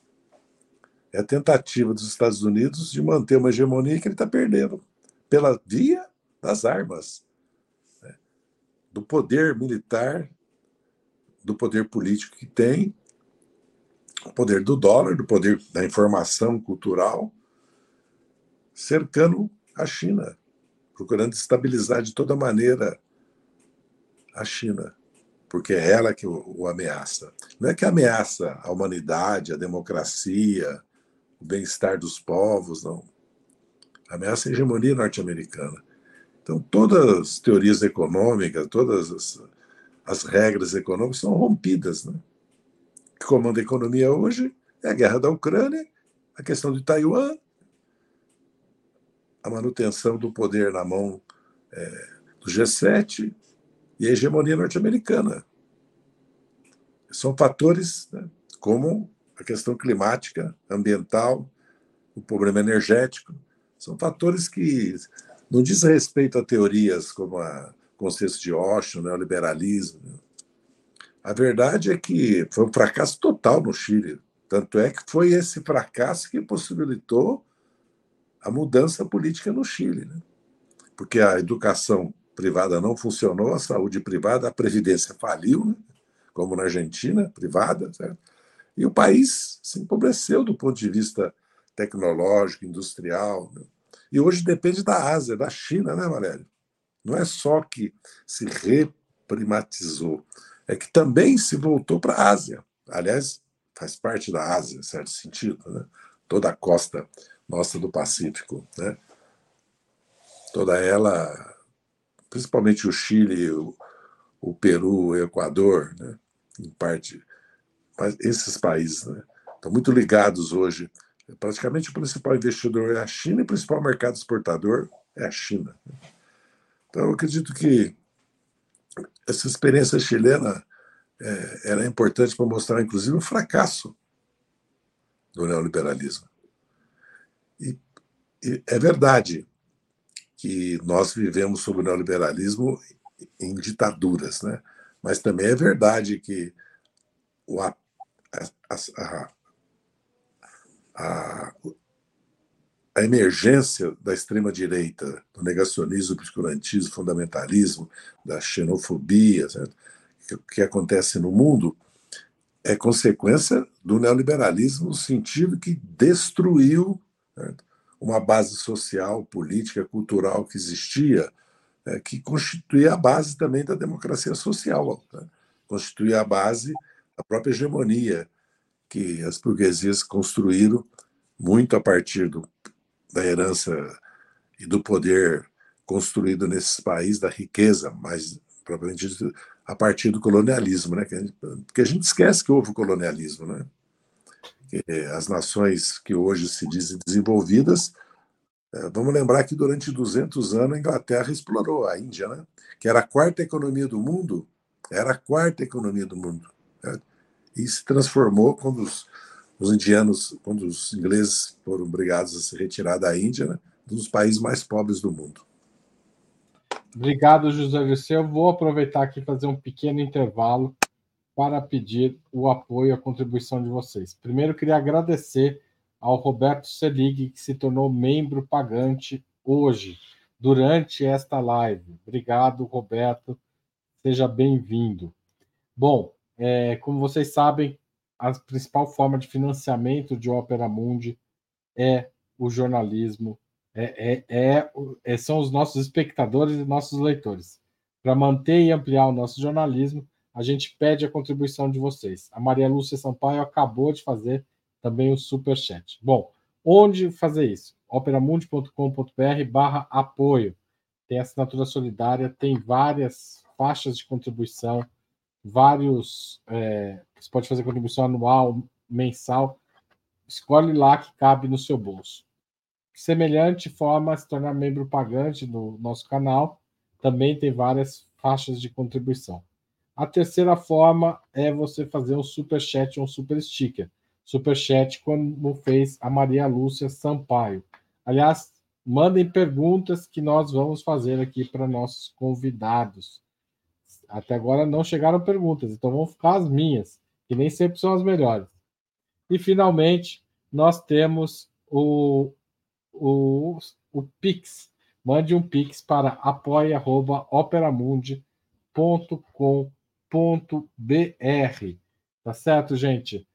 É a tentativa dos Estados Unidos de manter uma hegemonia que ele está perdendo pela via das armas, né? do poder militar, do poder político que tem, o poder do dólar, do poder da informação cultural, cercando a China procurando estabilizar de toda maneira a China, porque é ela que o, o ameaça. Não é que ameaça a humanidade, a democracia, o bem-estar dos povos, não. Ameaça a hegemonia norte-americana. Então, todas as teorias econômicas, todas as, as regras econômicas são rompidas. Né? O que comanda a economia hoje é a guerra da Ucrânia, a questão de Taiwan a manutenção do poder na mão é, do G7 e a hegemonia norte-americana. São fatores né, como a questão climática, ambiental, o problema energético, são fatores que não diz respeito a teorias como a consenso de Osho, né, o liberalismo. A verdade é que foi um fracasso total no Chile. Tanto é que foi esse fracasso que possibilitou a mudança política no Chile. Né? Porque a educação privada não funcionou, a saúde privada, a previdência faliu, né? como na Argentina, privada, certo? e o país se empobreceu do ponto de vista tecnológico, industrial. Né? E hoje depende da Ásia, da China, né, Valério? Não é só que se reprimatizou, é que também se voltou para a Ásia. Aliás, faz parte da Ásia, em certo sentido, né? toda a costa nossa do Pacífico. Né? Toda ela, principalmente o Chile, o, o Peru, o Equador, né? em parte, mas esses países né? estão muito ligados hoje. Praticamente o principal investidor é a China e o principal mercado exportador é a China. Então, eu acredito que essa experiência chilena é, era importante para mostrar, inclusive, o fracasso do neoliberalismo. É verdade que nós vivemos sob o neoliberalismo em ditaduras, né? mas também é verdade que o, a, a, a, a emergência da extrema-direita, do negacionismo, do obscurantismo, fundamentalismo, da xenofobia, certo? que, que acontece no mundo, é consequência do neoliberalismo no sentido que destruiu certo? Uma base social, política, cultural que existia, é, que constituía a base também da democracia social, né? constituía a base da própria hegemonia que as burguesias construíram muito a partir do da herança e do poder construído nesses países, da riqueza, mas propriamente a partir do colonialismo, né? Porque a gente esquece que houve colonialismo, né? As nações que hoje se dizem desenvolvidas, é, vamos lembrar que durante 200 anos a Inglaterra explorou a Índia, né? Que era a quarta economia do mundo, era a quarta economia do mundo, né? e se transformou quando os os indianos, quando os ingleses foram obrigados a se retirar da Índia, né, dos países mais pobres do mundo. Obrigado, José Dirceu. Eu vou aproveitar aqui e fazer um pequeno intervalo para pedir o apoio e a contribuição de vocês. Primeiro, queria agradecer ao Roberto Selig, que se tornou membro pagante hoje, durante esta live. Obrigado, Roberto. Seja bem-vindo. Bom, é, como vocês sabem, a principal forma de financiamento de Ópera Mundi é o jornalismo, é, é, é, é são os nossos espectadores e nossos leitores. Para manter e ampliar o nosso jornalismo, a gente pede a contribuição de vocês. A Maria Lúcia Sampaio acabou de fazer também o super chat. Bom, onde fazer isso? operamundi.com.br barra apoio. Tem assinatura solidária, tem várias faixas de contribuição, vários. É, você pode fazer contribuição anual, mensal. Escolhe lá que cabe no seu bolso. Semelhante forma, se tornar membro pagante no nosso canal, também tem várias faixas de contribuição. A terceira forma é você fazer um super chat ou um super sticker. Super chat, como fez a Maria Lúcia Sampaio. Aliás, mandem perguntas que nós vamos fazer aqui para nossos convidados. Até agora não chegaram perguntas, então vão ficar as minhas, que nem sempre são as melhores. E finalmente, nós temos o, o, o Pix. Mande um Pix para apoia.operamundi.com.br. Tá certo, gente?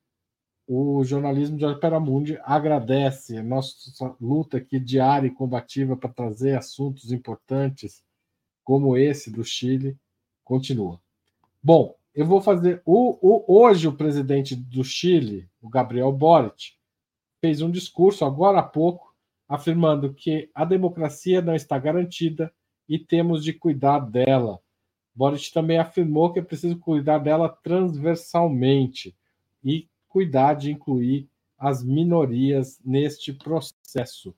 O jornalismo de Operamundi agradece a nossa luta aqui diária e combativa para trazer assuntos importantes como esse do Chile Continua. Bom, eu vou fazer. O, o, hoje, o presidente do Chile, o Gabriel Boric, fez um discurso agora há pouco, afirmando que a democracia não está garantida e temos de cuidar dela. Boric também afirmou que é preciso cuidar dela transversalmente e cuidar de incluir as minorias neste processo.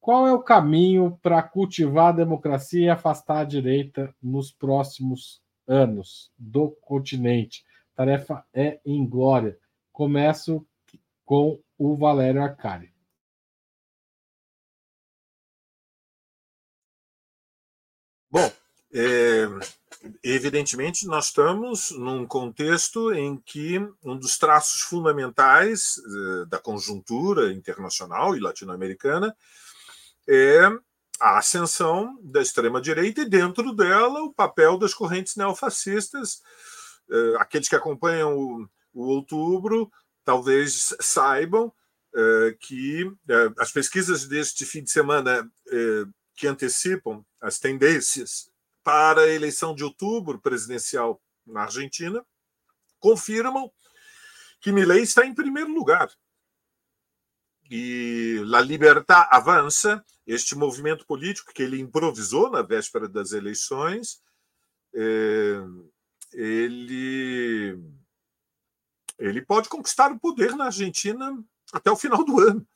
Qual é o caminho para cultivar a democracia e afastar a direita nos próximos anos do continente? Tarefa é inglória. Começo com o Valério Arcari. Bom, é, evidentemente, nós estamos num contexto em que um dos traços fundamentais da conjuntura internacional e latino-americana é a ascensão da extrema-direita e, dentro dela, o papel das correntes neofascistas. Aqueles que acompanham o, outubro talvez saibam que as pesquisas deste fim de semana que antecipam as tendências para a eleição de outubro presidencial na Argentina confirmam que Milei está em primeiro lugar. E La Libertad avança, este movimento político que ele improvisou na véspera das eleições, é, ele, ele pode conquistar o poder na Argentina até o final do ano.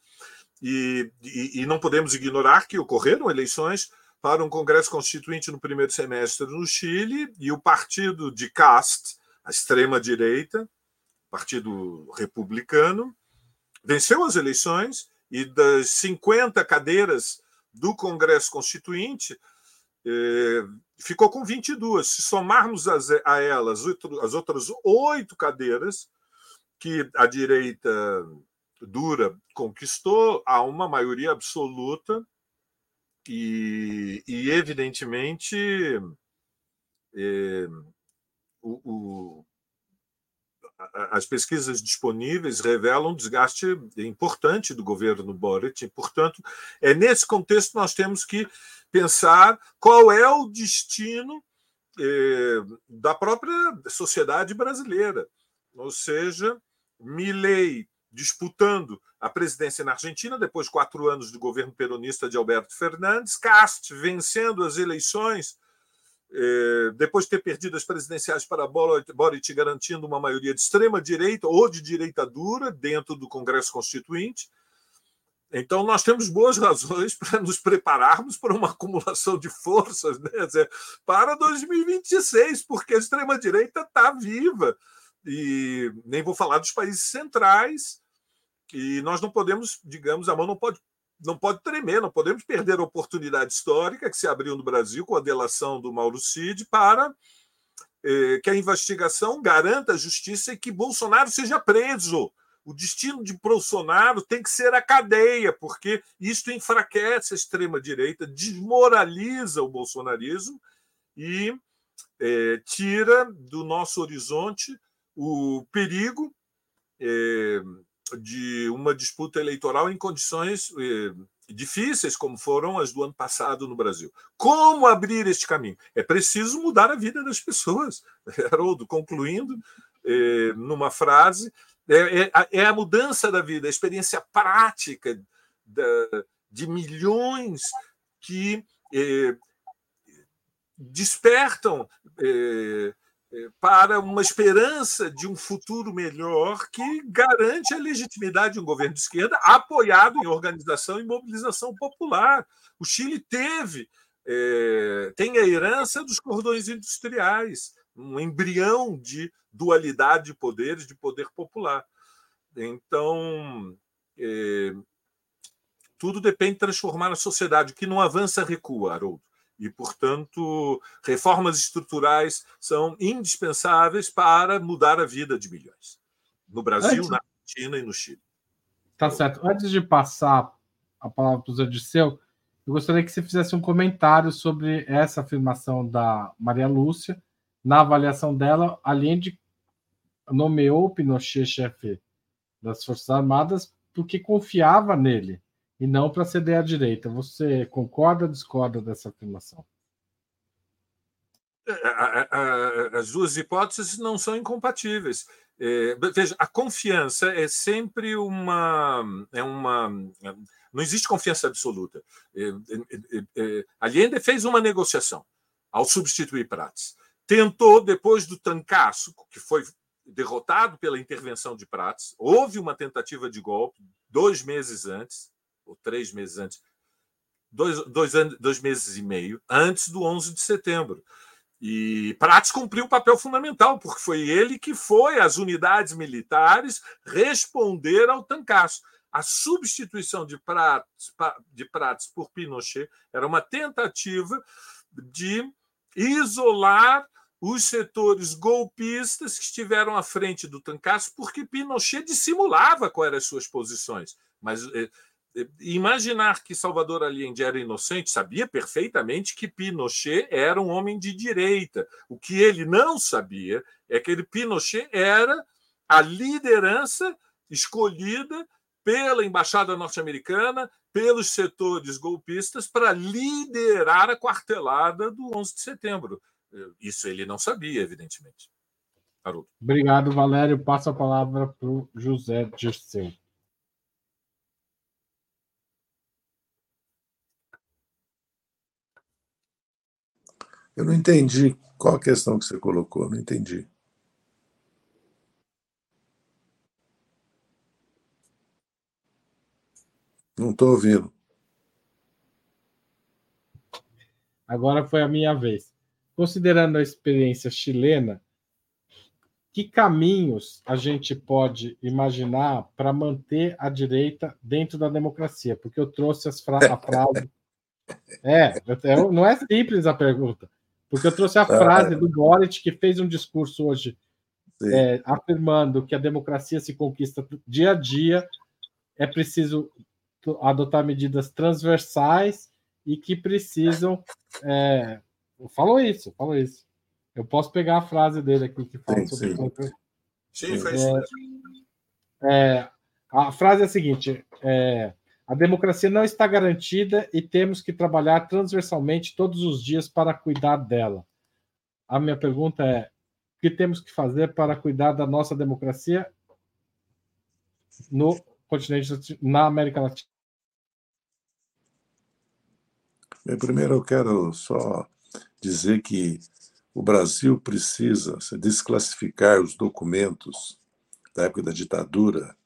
E, e, e não podemos ignorar que ocorreram eleições para um Congresso Constituinte no primeiro semestre no Chile e o partido de Cast, a extrema-direita, Partido Republicano, venceu as eleições e das 50 cadeiras do Congresso Constituinte, eh, ficou com 22. Se somarmos as, a elas as outras oito cadeiras que a direita dura conquistou, há uma maioria absoluta e, e evidentemente, é, o, o, as pesquisas disponíveis revelam um desgaste importante do governo Boric. Portanto, é nesse contexto nós temos que pensar qual é o destino é, da própria sociedade brasileira. Ou seja, Milley disputando a presidência na Argentina, depois de quatro anos do governo peronista de Alberto Fernandes, Cast vencendo as eleições, eh, depois de ter perdido as presidenciais para Boric, garantindo uma maioria de extrema-direita ou de direita dura dentro do Congresso Constituinte. Então, nós temos boas razões para nos prepararmos para uma acumulação de forças né? para 2026, porque a extrema-direita está viva. E nem vou falar dos países centrais, e nós não podemos, digamos, a mão não pode não pode tremer, não podemos perder a oportunidade histórica que se abriu no Brasil com a delação do Mauro Cid para eh, que a investigação garanta a justiça e que Bolsonaro seja preso. O destino de Bolsonaro tem que ser a cadeia, porque isto enfraquece a extrema-direita, desmoraliza o bolsonarismo e eh, tira do nosso horizonte o perigo eh, de uma disputa eleitoral em condições eh, difíceis, como foram as do ano passado no Brasil. Como abrir este caminho? É preciso mudar a vida das pessoas. Haroldo, concluindo, eh, numa frase, é, é, é, a mudança da vida, a experiência prática da, de milhões que despertam para uma esperança de um futuro melhor que garante a legitimidade de um governo de esquerda apoiado em organização e mobilização popular. O Chile teve, é, tem a herança dos cordões industriais, um embrião de dualidade de poderes, de poder popular. Então, é, tudo depende de transformar a sociedade. O que não avança, recua, Haroldo. E, portanto, reformas estruturais são indispensáveis para mudar a vida de milhões. No Brasil, Antes... na Argentina e no Chile. Tá certo. Antes de passar a palavra para o Zé Disseu, eu gostaria que você fizesse um comentário sobre essa afirmação da Maria Lúcia. Na avaliação dela, além de nomeou Pinochet chefe das Forças Armadas porque confiava nele e não para ceder à direita. Você concorda ou discorda dessa afirmação? É, as duas hipóteses não são incompatíveis. É, veja, a confiança é sempre uma, é uma. Não existe confiança absoluta. É, Allende fez uma negociação ao substituir Prats. Tentou, depois do tancaço, que foi derrotado pela intervenção de Prats, houve uma tentativa de golpe dois meses antes, ou três meses antes, dois, dois, anos, dois meses e meio antes do 11 de setembro. E Prats cumpriu um papel fundamental, porque foi ele que foi às unidades militares responder ao tancaço. A substituição de Prats, de Prats por Pinochet era uma tentativa de isolar os setores golpistas que estiveram à frente do Tancaço, porque Pinochet dissimulava quais eram as suas posições. Mas eh, imaginar que Salvador Allende era inocente, sabia perfeitamente que Pinochet era um homem de direita. O que ele não sabia é que ele, Pinochet era a liderança escolhida pela embaixada norte-americana, pelos setores golpistas para liderar a quartelada do 11 de setembro. Isso ele não sabia, evidentemente. Haroldo. Obrigado, Valério. Passo a palavra para o José Dirceu. Eu não entendi qual a questão que você colocou, não entendi. Não estou ouvindo. Agora foi a minha vez. Considerando a experiência chilena, que caminhos a gente pode imaginar para manter a direita dentro da democracia? Porque eu trouxe as fra a frase. É, não é simples a pergunta. Porque eu trouxe a ah, frase é. do Boric, que fez um discurso hoje é, afirmando que a democracia se conquista dia a dia, é preciso adotar medidas transversais e que precisam. É, falou isso, falou isso. Eu posso pegar a frase dele aqui que fala sim, sobre. Sim, sim foi isso é, é, a frase é a seguinte: é, a democracia não está garantida e temos que trabalhar transversalmente todos os dias para cuidar dela. A minha pergunta é: o que temos que fazer para cuidar da nossa democracia no continente, na América Latina? Bem, primeiro eu quero só dizer que o Brasil precisa desclassificar os documentos da época da ditadura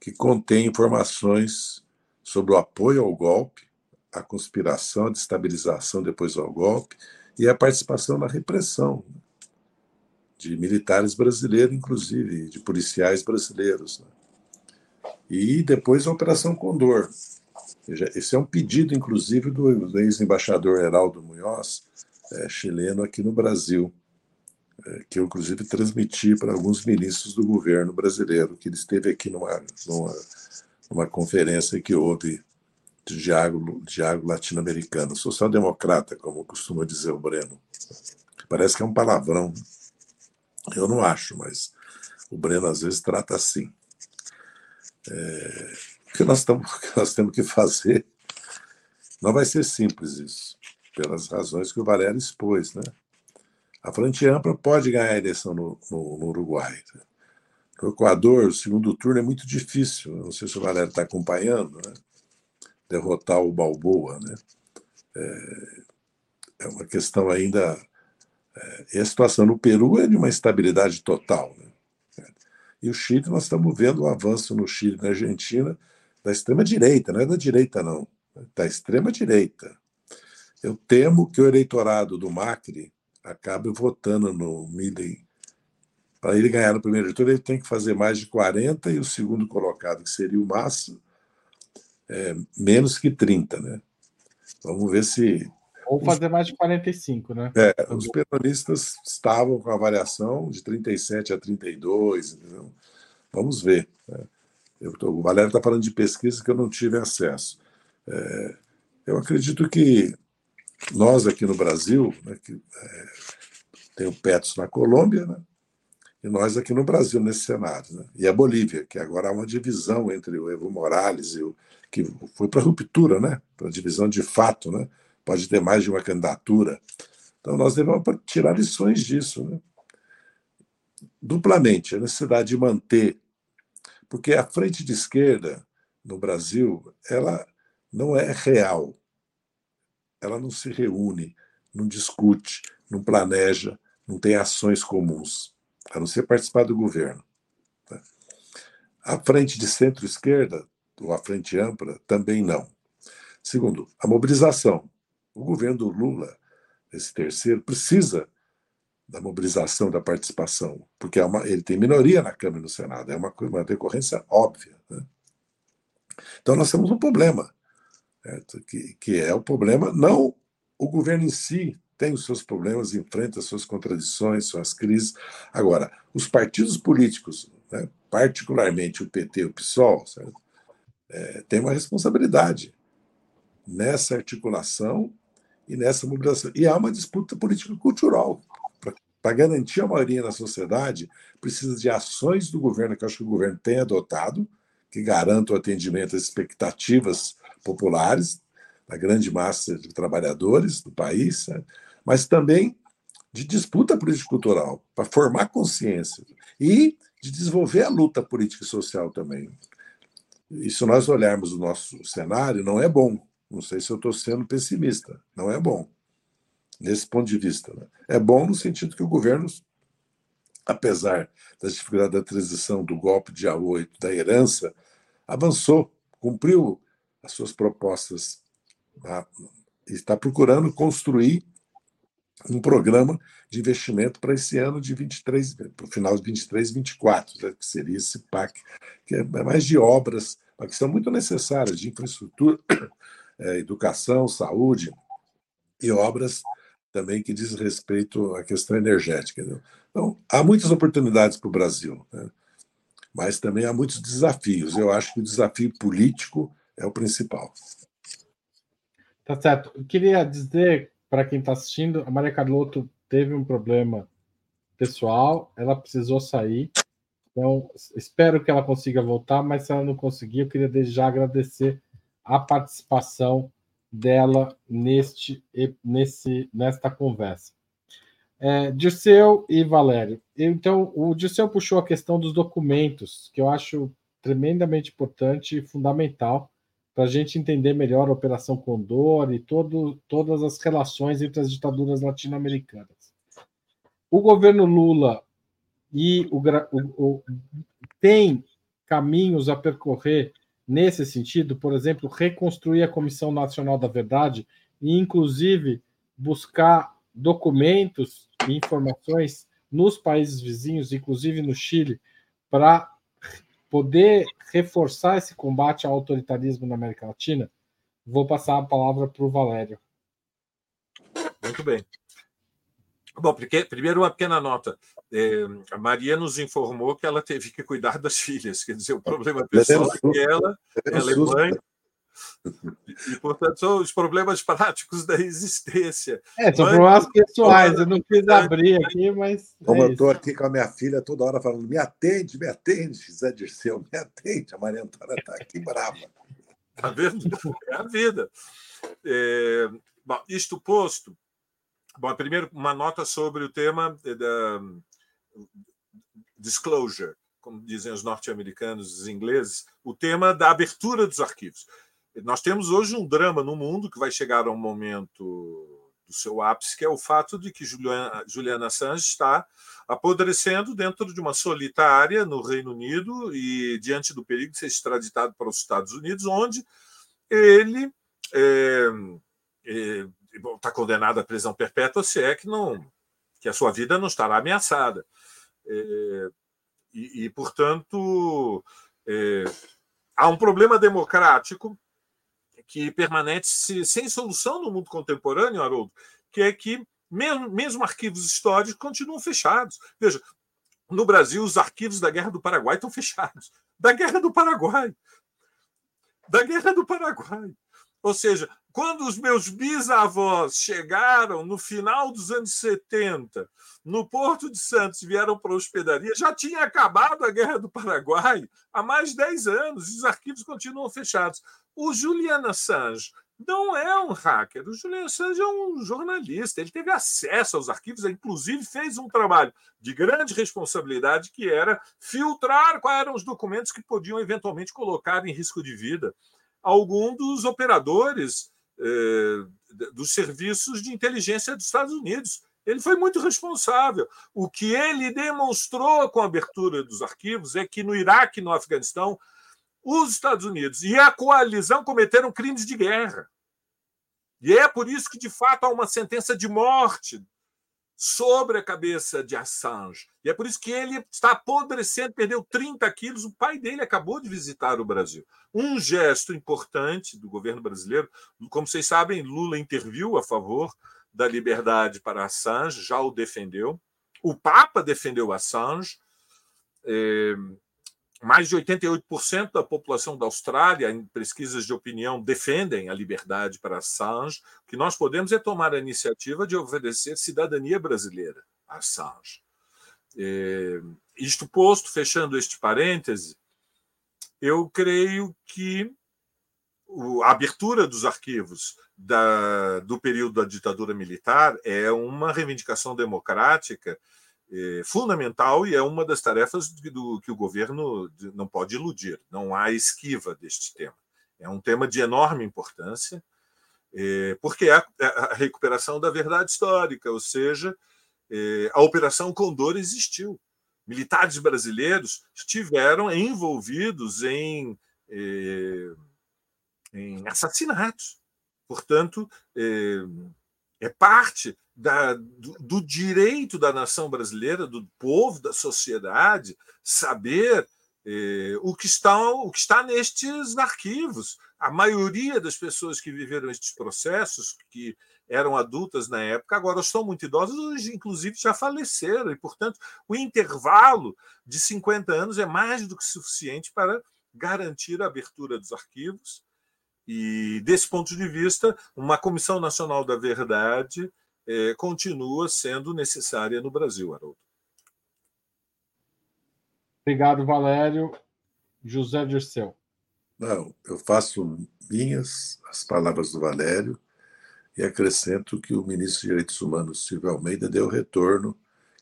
que contêm informações sobre o apoio ao golpe, a conspiração, a destabilização depois ao golpe e a participação na repressão de militares brasileiros, inclusive, de policiais brasileiros. Né? E depois a Operação Condor, esse é um pedido, inclusive, do ex-embaixador Heraldo Munhoz, é, chileno, aqui no Brasil, é, que eu, inclusive, transmiti para alguns ministros do governo brasileiro, que ele esteve aqui numa, numa, numa conferência que houve de diálogo, diálogo latino-americano. Social-democrata, como costuma dizer o Breno. Parece que é um palavrão. Eu não acho, mas o Breno às vezes trata assim. É, que nós, estamos, que nós temos que fazer não vai ser simples isso, pelas razões que o Valério expôs. Né? A Frente Ampla pode ganhar a eleição no, no, no Uruguai. No Equador, o segundo turno é muito difícil. Não sei se o Valério está acompanhando. Né? Derrotar o Balboa. Né? É, é uma questão ainda. É, e a situação no Peru é de uma instabilidade total. Né? E o Chile, nós estamos vendo o avanço no Chile e na Argentina da extrema-direita, não é da direita, não, da extrema-direita. Eu temo que o eleitorado do Macri acabe votando no Milley. Para ele ganhar no primeiro turno, ele tem que fazer mais de 40 e o segundo colocado, que seria o Massa, é, menos que 30, né? Vamos ver se. Ou fazer mais de 45, né? É, os peronistas estavam com a variação de 37 a 32, entendeu? Vamos ver. Né? Eu tô, o Valério está falando de pesquisa que eu não tive acesso. É, eu acredito que nós aqui no Brasil, né, que, é, tem o Petros na Colômbia, né, e nós aqui no Brasil nesse cenário. Né, e a Bolívia, que agora há uma divisão entre o Evo Morales e o. que foi para ruptura, né, para divisão de fato, né, pode ter mais de uma candidatura. Então nós devemos tirar lições disso. Né. Duplamente, a necessidade de manter porque a frente de esquerda no Brasil, ela não é real. Ela não se reúne, não discute, não planeja, não tem ações comuns, a não ser participar do governo. Tá? A frente de centro-esquerda, ou a frente ampla, também não. Segundo, a mobilização. O governo do Lula, esse terceiro, precisa da mobilização, da participação, porque é uma, ele tem minoria na Câmara e no Senado, é uma, uma decorrência óbvia. Né? Então nós temos um problema, certo? Que, que é o problema, não o governo em si, tem os seus problemas, enfrenta as suas contradições, suas crises. Agora, os partidos políticos, né, particularmente o PT e o PSOL, é, têm uma responsabilidade nessa articulação e nessa mobilização. E há uma disputa político-cultural. Para garantir a maioria na sociedade, precisa de ações do governo, que eu acho que o governo tem adotado, que garantam o atendimento às expectativas populares da grande massa de trabalhadores do país, mas também de disputa político-cultural, para formar consciência e de desenvolver a luta política e social também. E se nós olharmos o nosso cenário, não é bom. Não sei se eu estou sendo pessimista. Não é bom, nesse ponto de vista. Né? É bom no sentido que o governo, apesar das dificuldades da transição do golpe de A8, da herança, avançou, cumpriu as suas propostas tá? está procurando construir um programa de investimento para esse ano de 23, para o final de 23 e 24, né, que seria esse PAC, que é mais de obras, que são muito necessárias, de infraestrutura, é, educação, saúde e obras também que diz respeito à questão energética. Né? Então, há muitas oportunidades para o Brasil, né? mas também há muitos desafios. Eu acho que o desafio político é o principal. Tá certo. Eu queria dizer para quem está assistindo, a Maria Carlotto teve um problema pessoal, ela precisou sair. Então, espero que ela consiga voltar, mas se ela não conseguir, eu queria desde já agradecer a participação dela neste, nesse, nesta conversa. É, Dirceu e Valério. Então, o Dirceu puxou a questão dos documentos, que eu acho tremendamente importante e fundamental para a gente entender melhor a Operação Condor e todo, todas as relações entre as ditaduras latino-americanas. O governo Lula e o, o, o, tem caminhos a percorrer nesse sentido, por exemplo, reconstruir a Comissão Nacional da Verdade e, inclusive, buscar documentos e informações nos países vizinhos, inclusive no Chile, para poder reforçar esse combate ao autoritarismo na América Latina, vou passar a palavra para o Valério. Muito bem. Bom, porque, primeiro uma pequena nota. É, a Maria nos informou que ela teve que cuidar das filhas, quer dizer, o problema pessoal é que ela, ela é mãe, portanto, são os problemas práticos da existência. É, são problemas pessoais, eu não quis abrir aqui, mas. É Como é eu estou aqui com a minha filha toda hora falando, me atende, me atende, Zé Dirceu, me atende. A Maria Antônia está aqui brava. Está vendo? É a vida. É, bom, isto posto, bom, primeiro uma nota sobre o tema da disclosure, como dizem os norte-americanos, os ingleses, o tema da abertura dos arquivos. Nós temos hoje um drama no mundo que vai chegar a um momento do seu ápice, que é o fato de que Juliana, Juliana Assange está apodrecendo dentro de uma solitária no Reino Unido e diante do perigo de ser extraditado para os Estados Unidos, onde ele é, é, está condenado à prisão perpétua se é que não que a sua vida não estará ameaçada. É, e, e, portanto, é, há um problema democrático que permanece sem solução no mundo contemporâneo, Haroldo, que é que mesmo, mesmo arquivos históricos continuam fechados. Veja, no Brasil, os arquivos da Guerra do Paraguai estão fechados. Da Guerra do Paraguai. Da Guerra do Paraguai. Ou seja, quando os meus bisavós chegaram no final dos anos 70, no Porto de Santos, vieram para a hospedaria, já tinha acabado a Guerra do Paraguai há mais de 10 anos, e os arquivos continuam fechados. O Julian Assange não é um hacker. O Julian Assange é um jornalista. Ele teve acesso aos arquivos, inclusive fez um trabalho de grande responsabilidade que era filtrar quais eram os documentos que podiam eventualmente colocar em risco de vida algum dos operadores eh, dos serviços de inteligência dos Estados Unidos. Ele foi muito responsável. O que ele demonstrou com a abertura dos arquivos é que no Iraque e no Afeganistão os Estados Unidos e a coalizão cometeram crimes de guerra. E é por isso que, de fato, há uma sentença de morte sobre a cabeça de Assange. E é por isso que ele está apodrecendo, perdeu 30 quilos. O pai dele acabou de visitar o Brasil. Um gesto importante do governo brasileiro. Como vocês sabem, Lula interviu a favor da liberdade para Assange, já o defendeu. O Papa defendeu Assange. É, mais de 88% da população da Austrália, em pesquisas de opinião, defendem a liberdade para Assange. O que nós podemos é tomar a iniciativa de oferecer cidadania brasileira a Assange. É, isto posto, fechando este parêntese, eu creio que a abertura dos arquivos da, do período da ditadura militar é uma reivindicação democrática é, fundamental e é uma das tarefas do, que o governo não pode iludir. Não há esquiva deste tema. É um tema de enorme importância, é, porque é a, é a, recuperação da verdade histórica, ou seja, é, a Operação Condor existiu. Militares brasileiros estiveram envolvidos em, é, em assassinatos. Portanto, é, é parte da, do, do, direito da nação brasileira, do povo, da sociedade, saber eh, o, que está, o que está nestes arquivos. A maioria das pessoas que viveram estes processos, que eram adultas na época, agora estão muito idosas, inclusive, já faleceram. E, portanto, o intervalo de 50 anos é mais do que suficiente para garantir a abertura dos arquivos. E, desse ponto de vista, uma Comissão Nacional da Verdade é, continua sendo necessária no Brasil, Haroldo. Obrigado, Valério. José Dirceu. Não, eu faço minhas as palavras do Valério e acrescento que o ministro de Direitos Humanos, Silvio Almeida, deu retorno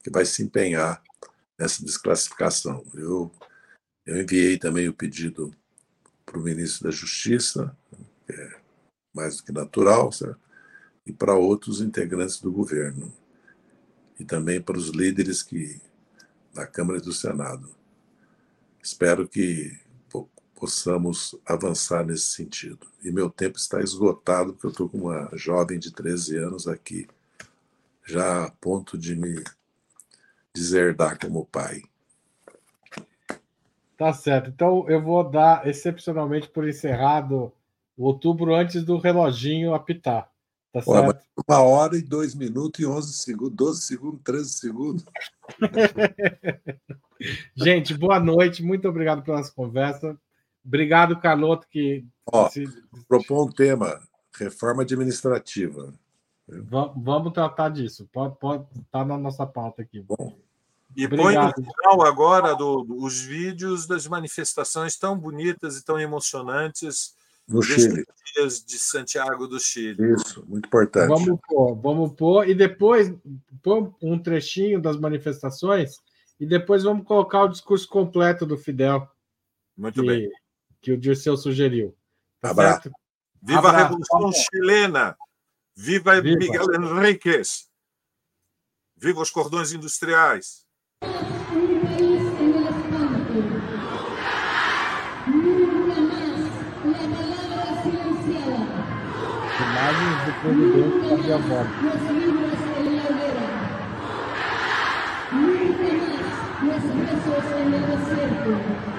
que vai se empenhar nessa desclassificação. Eu, eu enviei também o pedido para o ministro da Justiça, é mais do que natural, certo? e para outros integrantes do governo, e também para os líderes que da Câmara e do Senado. Espero que possamos avançar nesse sentido. E meu tempo está esgotado, porque eu estou com uma jovem de 13 anos aqui, já a ponto de me deserdar como pai. Tá certo. Então eu vou dar excepcionalmente por encerrado outubro antes do reloginho apitar. Tá Olha, uma hora e dois minutos e onze segundos, 12 segundos, 13 segundos. Gente, boa noite, muito obrigado pela nossa conversa. Obrigado, Carloto, que. Ó, se... propõe um tema: reforma administrativa. Vamos tratar disso. Pode, pode estar tá na nossa pauta aqui. Bom. E Obrigado. põe no final agora do, os vídeos das manifestações tão bonitas e tão emocionantes no Chile. Dias de Santiago do Chile. Isso, muito importante. Vamos pôr, vamos pôr, e depois pôr um trechinho das manifestações, e depois vamos colocar o discurso completo do Fidel. Muito que, bem. Que o Dirceu sugeriu. Tá Abraço. Certo? Viva Abraço. a Revolução Chilena! Viva, Viva Miguel Henriquez! Viva os cordões industriais! Do presidente fazia voto. Nunca más los presos en el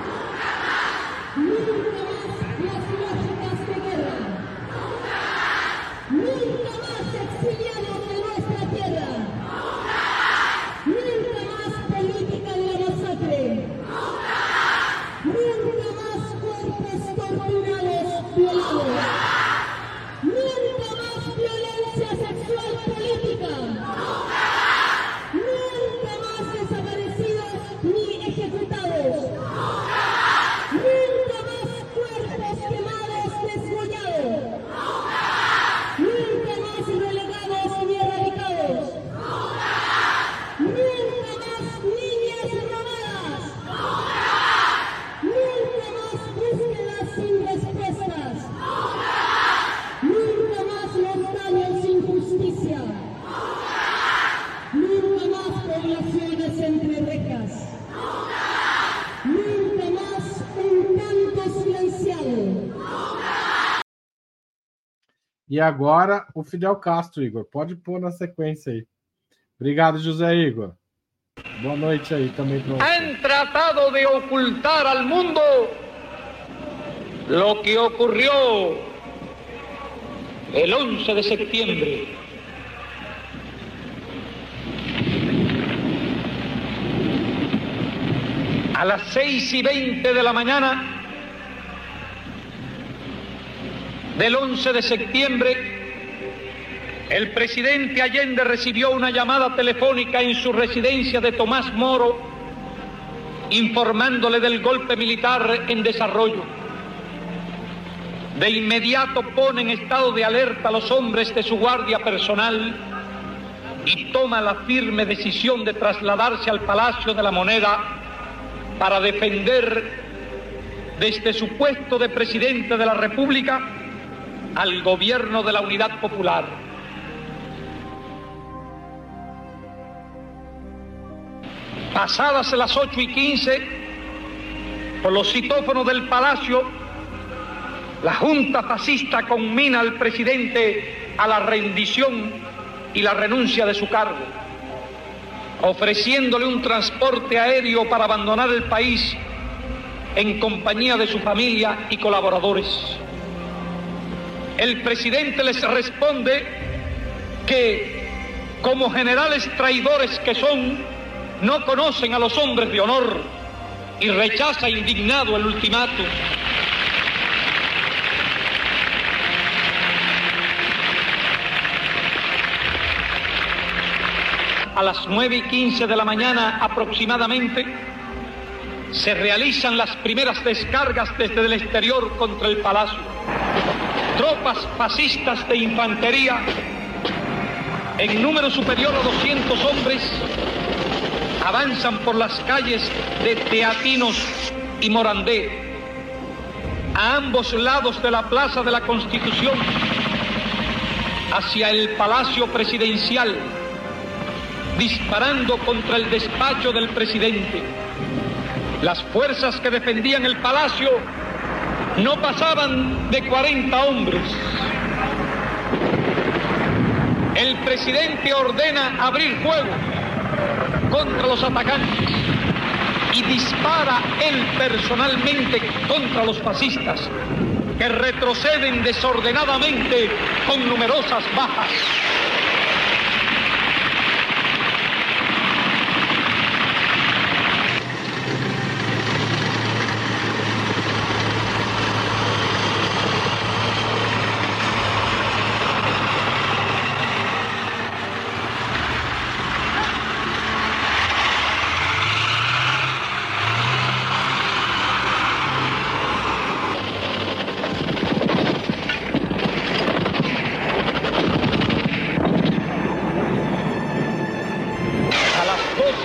E agora o Fidel Castro, Igor. Pode pôr na sequência aí. Obrigado, José Igor. Boa noite aí também para Han tratado de ocultar ao mundo o que ocorreu el 11 de setembro, A las 6 y 20 de la mañana del 11 de septiembre, el presidente Allende recibió una llamada telefónica en su residencia de Tomás Moro, informándole del golpe militar en desarrollo. De inmediato pone en estado de alerta a los hombres de su guardia personal y toma la firme decisión de trasladarse al Palacio de la Moneda para defender desde su puesto de presidente de la República al gobierno de la Unidad Popular. Pasadas las 8 y 15, por los citófonos del Palacio, la Junta Fascista conmina al presidente a la rendición y la renuncia de su cargo, ofreciéndole un transporte aéreo para abandonar el país en compañía de su familia y colaboradores. El presidente les responde que, como generales traidores que son, no conocen a los hombres de honor y rechaza indignado el ultimátum. A las 9 y 15 de la mañana aproximadamente se realizan las primeras descargas desde el exterior contra el palacio. Tropas fascistas de infantería en número superior a 200 hombres avanzan por las calles de Teatinos y Morandé a ambos lados de la Plaza de la Constitución hacia el Palacio Presidencial disparando contra el despacho del presidente. Las fuerzas que defendían el palacio no pasaban de 40 hombres. El presidente ordena abrir fuego contra los atacantes y dispara él personalmente contra los fascistas que retroceden desordenadamente con numerosas bajas.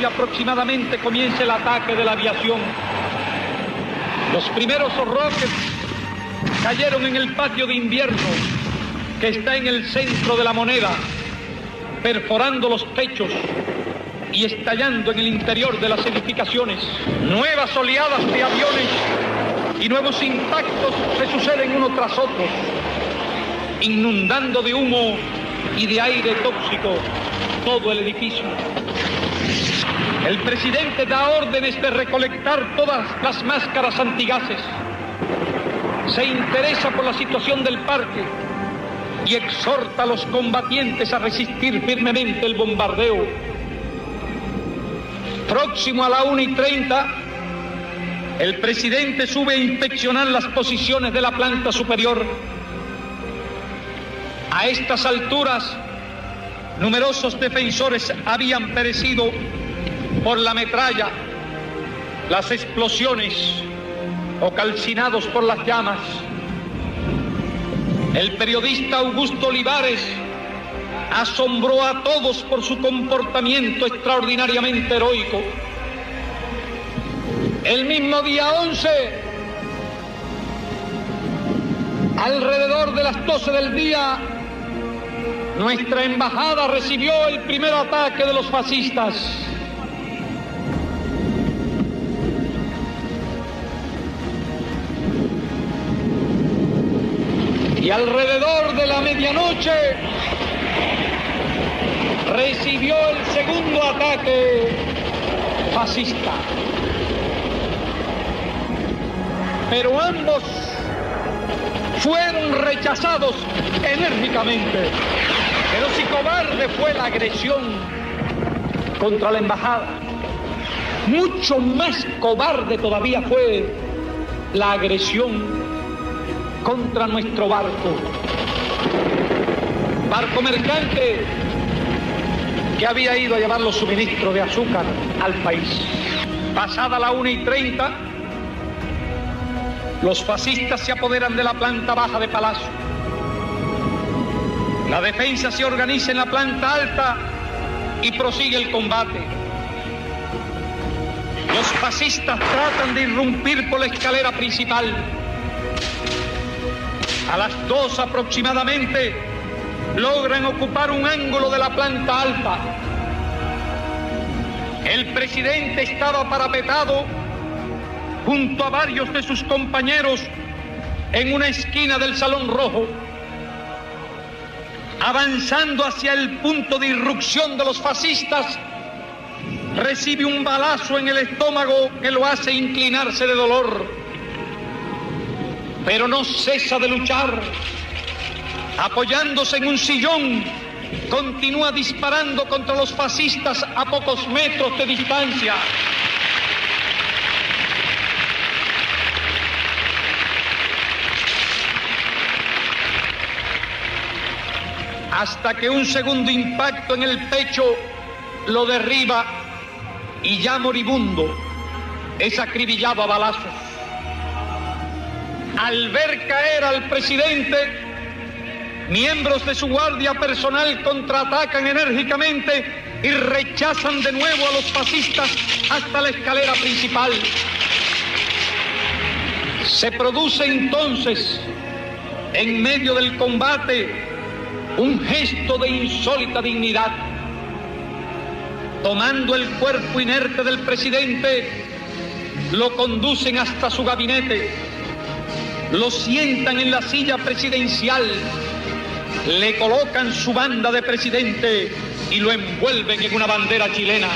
Aproximadamente comienza el ataque de la aviación. Los primeros rockets cayeron en el patio de invierno que está en el centro de la moneda, perforando los techos y estallando en el interior de las edificaciones. Nuevas oleadas de aviones y nuevos impactos se suceden uno tras otro, inundando de humo y de aire tóxico todo el edificio. El presidente da órdenes de recolectar todas las máscaras antigases. Se interesa por la situación del parque y exhorta a los combatientes a resistir firmemente el bombardeo. Próximo a la 1 y 30, el presidente sube a inspeccionar las posiciones de la planta superior. A estas alturas, numerosos defensores habían perecido por la metralla, las explosiones o calcinados por las llamas. El periodista Augusto Olivares asombró a todos por su comportamiento extraordinariamente heroico. El mismo día 11, alrededor de las 12 del día, nuestra embajada recibió el primer ataque de los fascistas. Y alrededor de la medianoche recibió el segundo ataque fascista. Pero ambos fueron rechazados enérgicamente. Pero si cobarde fue la agresión contra la embajada. mucho más cobarde todavía fue la agresión contra nuestro barco. Barco mercante que había ido a llevar los suministros de azúcar al país. Pasada la 1 y 30, los fascistas se apoderan de la planta baja de Palacio. La defensa se organiza en la planta alta y prosigue el combate. Los fascistas tratan de irrumpir por la escalera principal. A las dos aproximadamente logran ocupar un ángulo de la planta alta. El presidente estaba parapetado junto a varios de sus compañeros en una esquina del Salón Rojo, avanzando hacia el punto de irrupción de los fascistas recibe un balazo en el estómago que lo hace inclinarse de dolor. Pero no cesa de luchar. Apoyándose en un sillón, continúa disparando contra los fascistas a pocos metros de distancia. Hasta que un segundo impacto en el pecho lo derriba y ya moribundo es acribillado a balazos. Al ver caer al presidente, miembros de su guardia personal contraatacan enérgicamente y rechazan de nuevo a los fascistas hasta la escalera principal. Se produce entonces, en medio del combate, un gesto de insólita dignidad tomando el cuerpo inerte del presidente, lo conducen hasta su gabinete, lo sientan en la silla presidencial, le colocan su banda de presidente y lo envuelven en una bandera chilena.